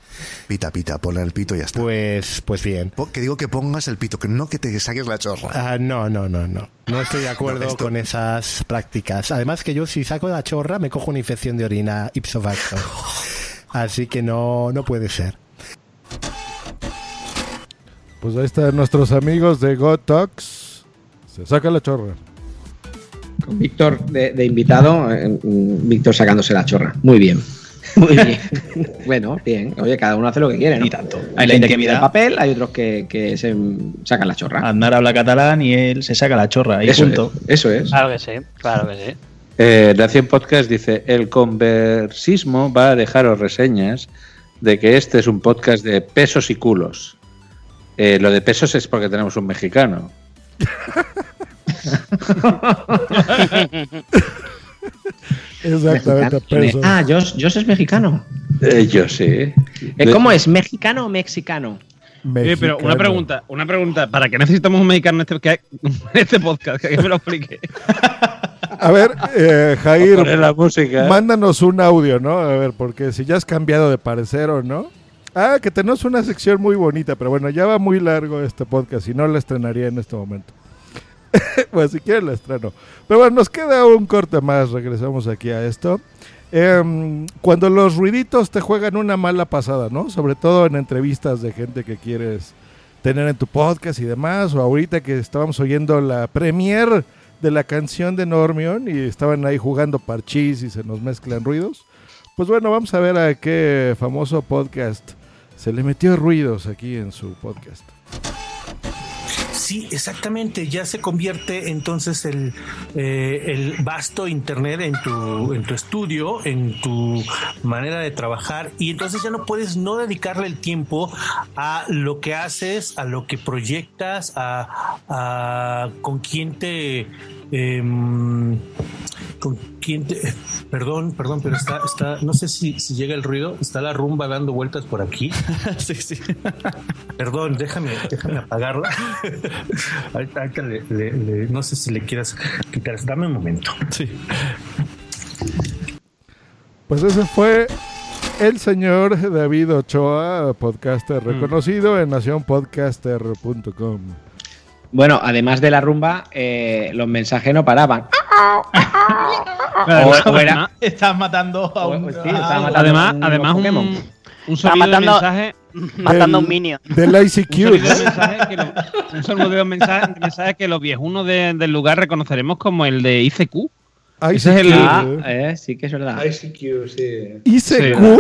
pita, pita, ponle el pito y ya está. Pues, pues bien. Que digo que pongas el pito, que no que te saques la chorra. Ah, no, no, no, no. No estoy de acuerdo No, esto- con esas prácticas. Además que yo si saco la chorra me cojo una infección de orina ipso facto. Así que no, no puede ser. Pues ahí están nuestros amigos de Go Talks. Se saca la chorra. Con Víctor de, de invitado, eh, mm, Víctor sacándose la chorra. Muy bien. Muy bien. bueno, bien. Oye, cada uno hace lo que quiere, ¿no? Y tanto. Hay La gente que pide el papel, hay otros que, que se mm, sacan la chorra. Aznar habla catalán y él se saca la chorra. Y Eso punto. es, eso es. Claro que sí, claro que sí. Eh, Nación Podcast dice: El conversismo va a dejaros reseñas de que este es un podcast de pesos y culos. Eh, lo de pesos es porque tenemos un mexicano. Exactamente, pesos. Ah, Josh, Josh es mexicano. Eh, yo sí. Eh, ¿Cómo es? ¿Mexicano o mexicano? Eh, pero una pregunta, una pregunta. ¿Para qué necesitamos un mexicano en este, que- en este podcast? Que me lo explique. A ver, eh, Jair, la música. mándanos un audio, ¿no? A ver, porque si ya has cambiado de parecer o no. Ah, que tenemos una sección muy bonita, pero bueno, ya va muy largo este podcast y no la estrenaría en este momento. pues si quieres la estreno. Pero bueno, nos queda un corte más, regresamos aquí a esto. Em, cuando los ruiditos te juegan una mala pasada, ¿no? Sobre todo en entrevistas de gente que quieres tener en tu podcast y demás, o ahorita que estábamos oyendo la premier de la canción de Normion y estaban ahí jugando parchís y se nos mezclan ruidos. Pues bueno, vamos a ver a qué famoso podcast se le metió ruidos aquí en su podcast. Sí, exactamente. Ya se convierte entonces el, eh, el vasto Internet en tu, en tu estudio, en tu manera de trabajar y entonces ya no puedes no dedicarle el tiempo a lo que haces, a lo que proyectas, a, con quién te... em, con quién te... Perdón, perdón, pero está, está, no sé si, si llega el ruido, está la rumba dando vueltas por aquí. sí, sí. Perdón, déjame, déjame apagarla. ahorita ahorita le- le- le- no sé si le quieras quitar. Dame un momento. Sí. Pues ese fue el señor David Ochoa, podcaster reconocido en nacionpodcaster.com. Bueno, además de la rumba, eh, los mensajes no paraban. Además, O- o era- Estás matando a un. sí, estaba a- matando Además, un- además un un, Pokémon. un Está sonido matando- de mensaje. Matando a un Del- minion. Del ICQ. Un sonido de mensaje que, lo- un sonido de mensaje, que los viejunos de- del lugar reconoceremos como el de ICQ. Ese es el. Ah, eh, sí que es verdad. ICQ, sí. ICQ.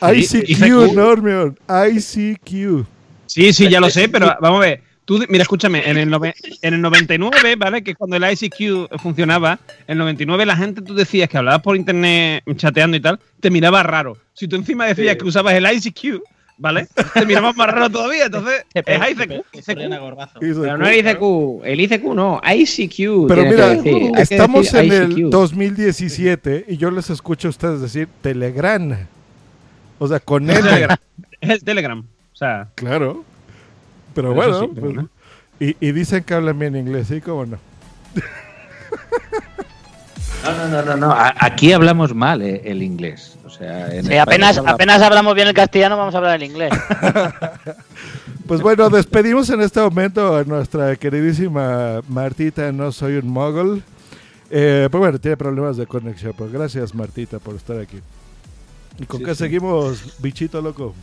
Sí, ICQ, ICQ. Normion. ICQ. Sí, sí, ya lo sé, pero vamos a ver. Tú, mira, escúchame, en el, nove- en el 99, ¿vale? Que es cuando el ICQ funcionaba, en el 99 la gente, tú decías que hablabas por internet chateando y tal, te miraba raro. Si tú encima decías Sí. que usabas el ICQ, ¿vale? Te mirabas más raro todavía. Entonces, es ICQ. Pero no el ICQ, el ICQ no, ICQ. Pero mira, decir. Estamos decir en el ICQ. 2017 y yo les escucho a ustedes decir Telegram. O sea, con Es el. Telegram. Es el Telegram. O sea, Claro. Pero bueno, sí, pues, no. y, y dicen que hablan bien inglés, ¿sí? ¿Cómo no? No, no, no, no, Aquí hablamos mal eh, el inglés. O sea, en Sí, apenas, se habla- apenas hablamos bien el castellano, vamos a hablar el inglés. Pues bueno, despedimos en este momento a nuestra queridísima Martita, no soy un mogul. Eh, pues bueno, tiene problemas de conexión, pues gracias Martita por estar aquí. ¿Y con Sí, qué sí. seguimos, bichito loco?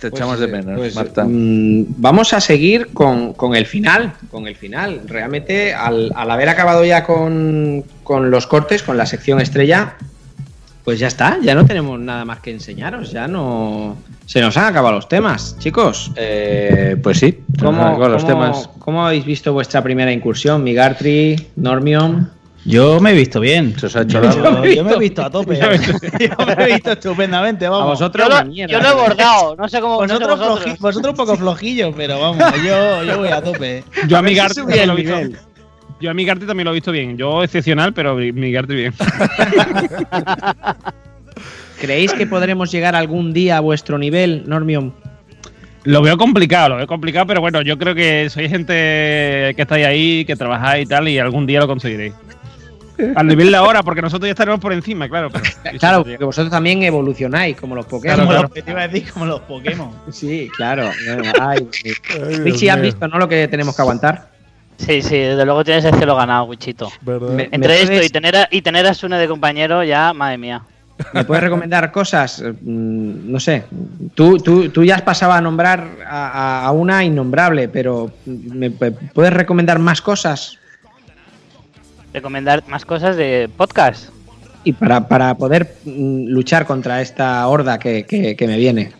Te Pues, echamos de menos, pues, Marta. mm, vamos a seguir con, con el final, con el final. Realmente, al, al haber acabado ya con, con los cortes, con la sección estrella, pues ya está, ya no tenemos nada más que enseñaros, ya no... Se nos han acabado los temas, chicos. Eh, pues sí, se nos han ¿Cómo, acabado los cómo- temas. cómo habéis visto vuestra primera incursión, Migartri, Normion? Yo me he visto bien. Se os ha hecho Yo, largo. yo me he visto a tope. yo me he visto estupendamente, vamos. A vosotros Yo lo, mierda. yo lo he bordado, no sé cómo no sé Vosotros, vosotros. floji- vosotros un poco flojillos, pero vamos, yo, yo voy a tope. yo a, A mi subí también lo he visto. Yo a mi Garty también lo he visto bien. Yo excepcional, pero mi Garty bien. ¿Creéis que podremos llegar algún día a vuestro nivel, Normion? Lo veo complicado, lo veo complicado, pero bueno, yo creo que sois gente que estáis ahí, que trabajáis y tal, y algún día lo conseguiréis. Al nivel de ahora, porque nosotros ya estaremos por encima, claro. pero- Claro, porque vosotros también evolucionáis como los Pokémon. Como claro. los, te iba a decir, como los Pokémon. Sí, claro. Ay, Richie, ¿has visto no lo que tenemos que aguantar? Sí, sí, desde luego tienes el cielo ganado, Wichito. ¿Verdad? Me- Entre esto puedes- y tener a, y tener a Sune de compañero, ya, madre mía. ¿Me puedes recomendar cosas? Mm, No sé. Tú, tú, tú ya has pasado a nombrar a, a- una innombrable, pero ¿me pu- puedes recomendar más cosas? Recomendar más cosas de podcast. Y para, para poder mm, luchar contra esta horda que, que- que me viene.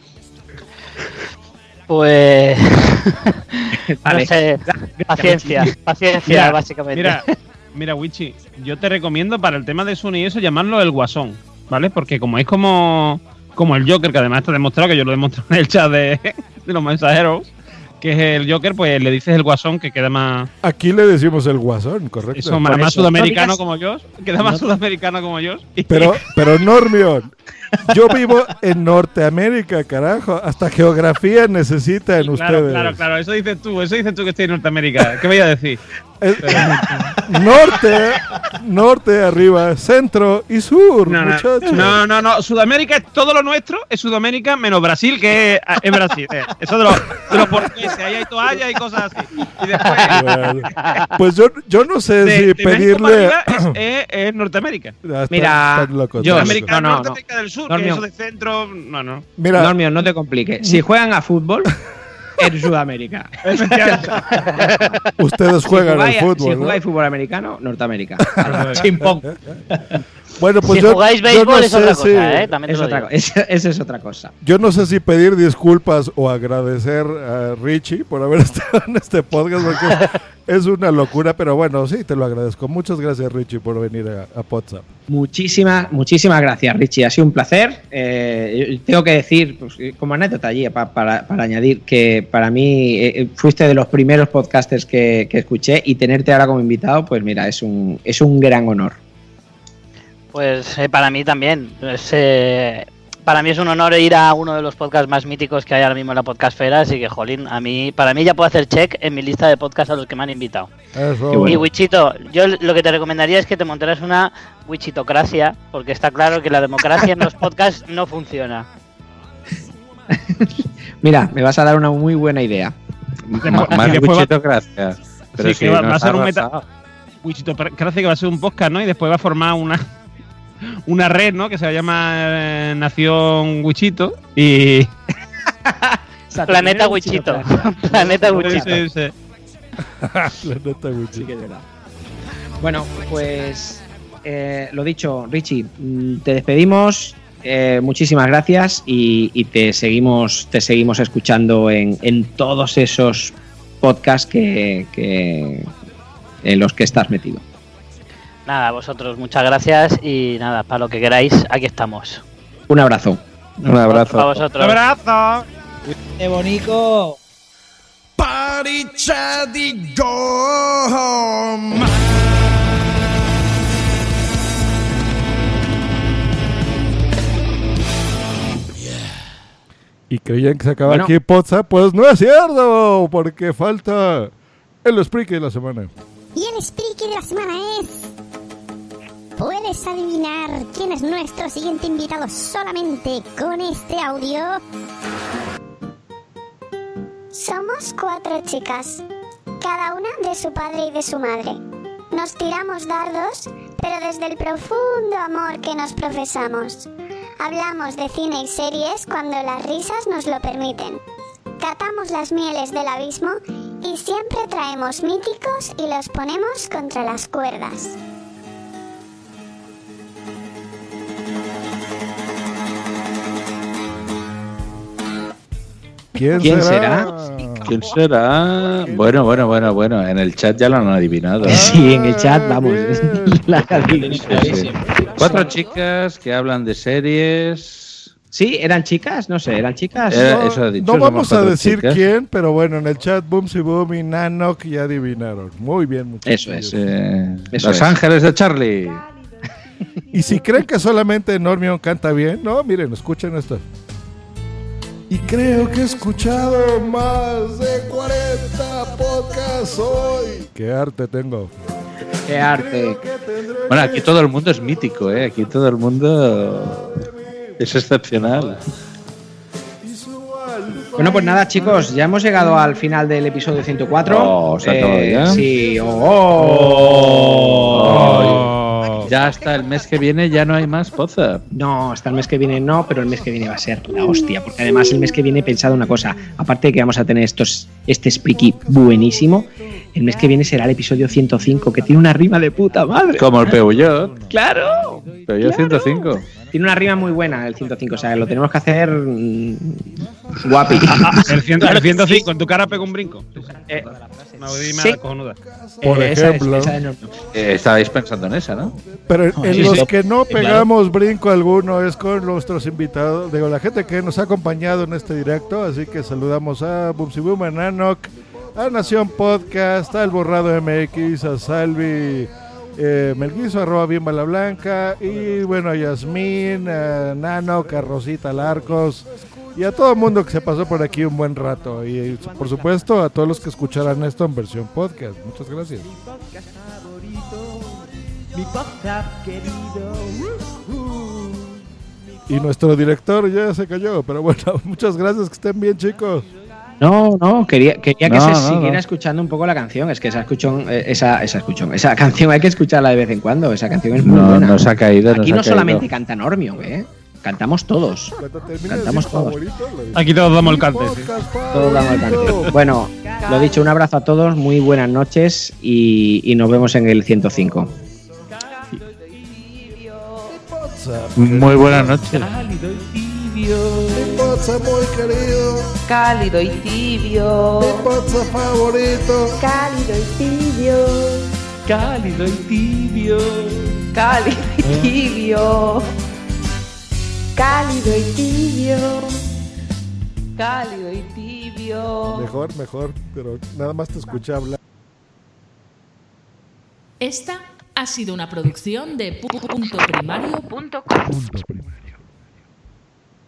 Pues. Vale. no sé, paciencia, paciencia, Mira, básicamente. Mira, mira, Wichi, yo te recomiendo para el tema de Sony y eso llamarlo el Guasón, ¿vale? Porque como es como, como el Joker, que además está demostrado, que yo lo he demostrado en el chat de, de los mensajeros, que es el Joker, pues le dices el Guasón que queda más, Aquí le decimos el guasón, correcto. eso, más, eso. sudamericano No como yo, queda más sudamericano como yo. Pero, pero Normion, yo vivo en Norteamérica, carajo. Hasta geografía necesitan Claro, ustedes. claro, claro, eso dices tú, eso dices tú que estoy en Norteamérica. ¿Qué voy a decir? Es- norte, norte, arriba, centro y sur, No, no, muchachos. no, no, no, Sudamérica es todo lo nuestro, es Sudamérica menos Brasil, que es, es Brasil. eh. Eso de los, de los portugueses, ahí hay toallas y cosas así. Y después, Bueno, pues yo, yo no sé de, si de México para pedirle. es, es- es Norteamérica. Ya está- Mira, yo- América no, no, Norteamérica del Sur, que Normio. eso de centro, no, no. Mira, no te compliques. Si juegan a fútbol, en Sudamérica. ustedes juegan si al jugáis, fútbol. Si ¿no? jugáis fútbol americano, Norteamérica. Chimpón. Bueno, pues si yo, jugáis yo béisbol no es sé otra si- cosa, ¿eh? También te Es lo otra digo. co- es- Eso es otra cosa. Yo no sé si pedir disculpas o agradecer a Richie por haber estado en este podcast, porque es una locura, pero bueno, sí, te lo agradezco. Muchas gracias, Richie, por venir a, a WhatsApp. Muchísimas, muchísimas gracias, Richie. Ha sido un placer. Eh, tengo que decir, pues, como anécdota allí, pa- para, para añadir, que para mí eh, fuiste de los primeros podcasters que, que escuché y tenerte ahora como invitado, pues mira, es un, es un gran honor. Pues eh, para mí también. Eh, para mí es un honor ir a uno de los podcasts más míticos que hay ahora mismo en la podcastfera, así que, jolín, a mí, para mí ya puedo hacer check en mi lista de podcasts a los que me han invitado. Eso. Y Wichito, yo lo que te recomendaría es que te montaras una Wichitocracia, porque está claro que la democracia en los podcasts no funciona. Mira, me vas a dar una muy buena idea. Más Wichitocracia. Pero Sí, que va, a ser un meta. arrasado. Wichito, parece que va a ser un podcast, ¿no? Y después va a formar una, una red, ¿no? Que se va a llamar eh, Nación Wichito. Y. Planeta Wichito. Planeta Sí, Wichito. sí, sí. La neta, Richie. Bueno, pues eh, lo dicho, Richie, mm, te despedimos. eh, muchísimas gracias y, y te seguimos te seguimos escuchando en, en todos esos podcasts que, que- en los que estás metido. Nada, a vosotros muchas gracias y nada, para lo que queráis, aquí estamos. Un abrazo. Un abrazo. Para vosotros. abrazo. ¡Qué bonito! Party chatty go home. Y creían que se acaba Bueno. aquí Pozza, pues no es cierto, porque falta el Spreak de la semana. Y el Spriki de la semana es. ¿Puedes adivinar quién es nuestro siguiente invitado solamente con este audio? Somos cuatro chicas, cada una de su padre y de su madre. Nos tiramos dardos, pero desde el profundo amor que nos profesamos. Hablamos de cine y series cuando las risas nos lo permiten. Catamos las mieles del abismo y siempre traemos míticos y los ponemos contra las cuerdas. ¿Quién, ¿Quién será? ¿Quién será? Bueno, bueno, bueno, bueno. En el chat ya lo han adivinado. Sí, en el chat, vamos. es la Sí, sí. Cuatro chicas que hablan de series. Sí, eran chicas, no sé, eran chicas. Era- No, eso ha dicho, no vamos a decir chicas. quién, pero bueno, en el chat Boomsy Boom y Nanok ya adivinaron. Muy bien, muchachos. Eso es. Eh, Eso Los es. Ángeles de Charlie. Y si creen que solamente Normion canta bien, no, miren, escuchen esto. Y creo que he escuchado más de 40 podcasts hoy. Qué arte tengo. Qué arte. Bueno, aquí todo el mundo es mítico, ¿eh? Aquí todo el mundo es excepcional. Bueno, pues nada, chicos, ya hemos llegado al final del episodio 104. Oh, ¿se ha acabado Eh, ya? Sí, Ya hasta el mes que viene ya no hay más Poza. No, hasta el mes que viene no, pero el mes que viene va a ser la hostia. Porque además el mes que viene he pensado una cosa. Aparte de que vamos a tener estos, este Spreaky buenísimo, el mes que viene será el episodio 105, que tiene una rima de puta madre. Como el Peugeot. ¡Claro! Peugeot 105. Tiene una rima muy buena el 105, o sea, lo tenemos que hacer mm, guapi. El, ciento- el 105, en tu cara pega un brinco. Eh, Una sí. cojonuda. Por Eh, esa ejemplo. esa es no- Eh, estabais pensando en esa, ¿no? Pero en Sí, los sí. que no claro. pegamos brinco alguno es con nuestros invitados, digo, la gente que nos ha acompañado en este directo, así que saludamos a Bumsy Boom, a Nanok, a Nación Podcast, al Borrado MX, a Salvi eh, Melguizo, arroba bien bala blanca, y bueno, a Yasmín, a Nanok, a Rosita Larcos, y a todo el mundo que se pasó por aquí un buen rato, y por supuesto a todos los que escucharán esto en versión podcast. Muchas gracias. Mi podcast querido. Y nuestro director ya se cayó, pero bueno, muchas gracias, que estén bien chicos. No, no, quería, quería que No, se no, siguiera no. escuchando un poco la canción. Es que esa escuchón, eh, esa, esa escuchón, esa canción hay que escucharla de vez en cuando. Esa canción es muy No, buena. nos ha caído, Aquí no caído. solamente canta Normio, ¿eh? Cantamos todos. Cantamos todos. Aquí todos damos el cante. sí. Todos damos el cante. Bueno, lo dicho, un abrazo a todos, muy buenas noches y, y nos vemos en el 105. Muy buenas noches. Cálido y tibio. Mi pizza muy querido, Cálido y tibio. mi pizza favorito. Cálido y tibio. Cálido y tibio. Cálido y tibio. Cálido y tibio. Cálido y tibio. Mejor, mejor, pero nada más te escuché hablar. Esta ha sido una producción de puntoprimario.com. Punto.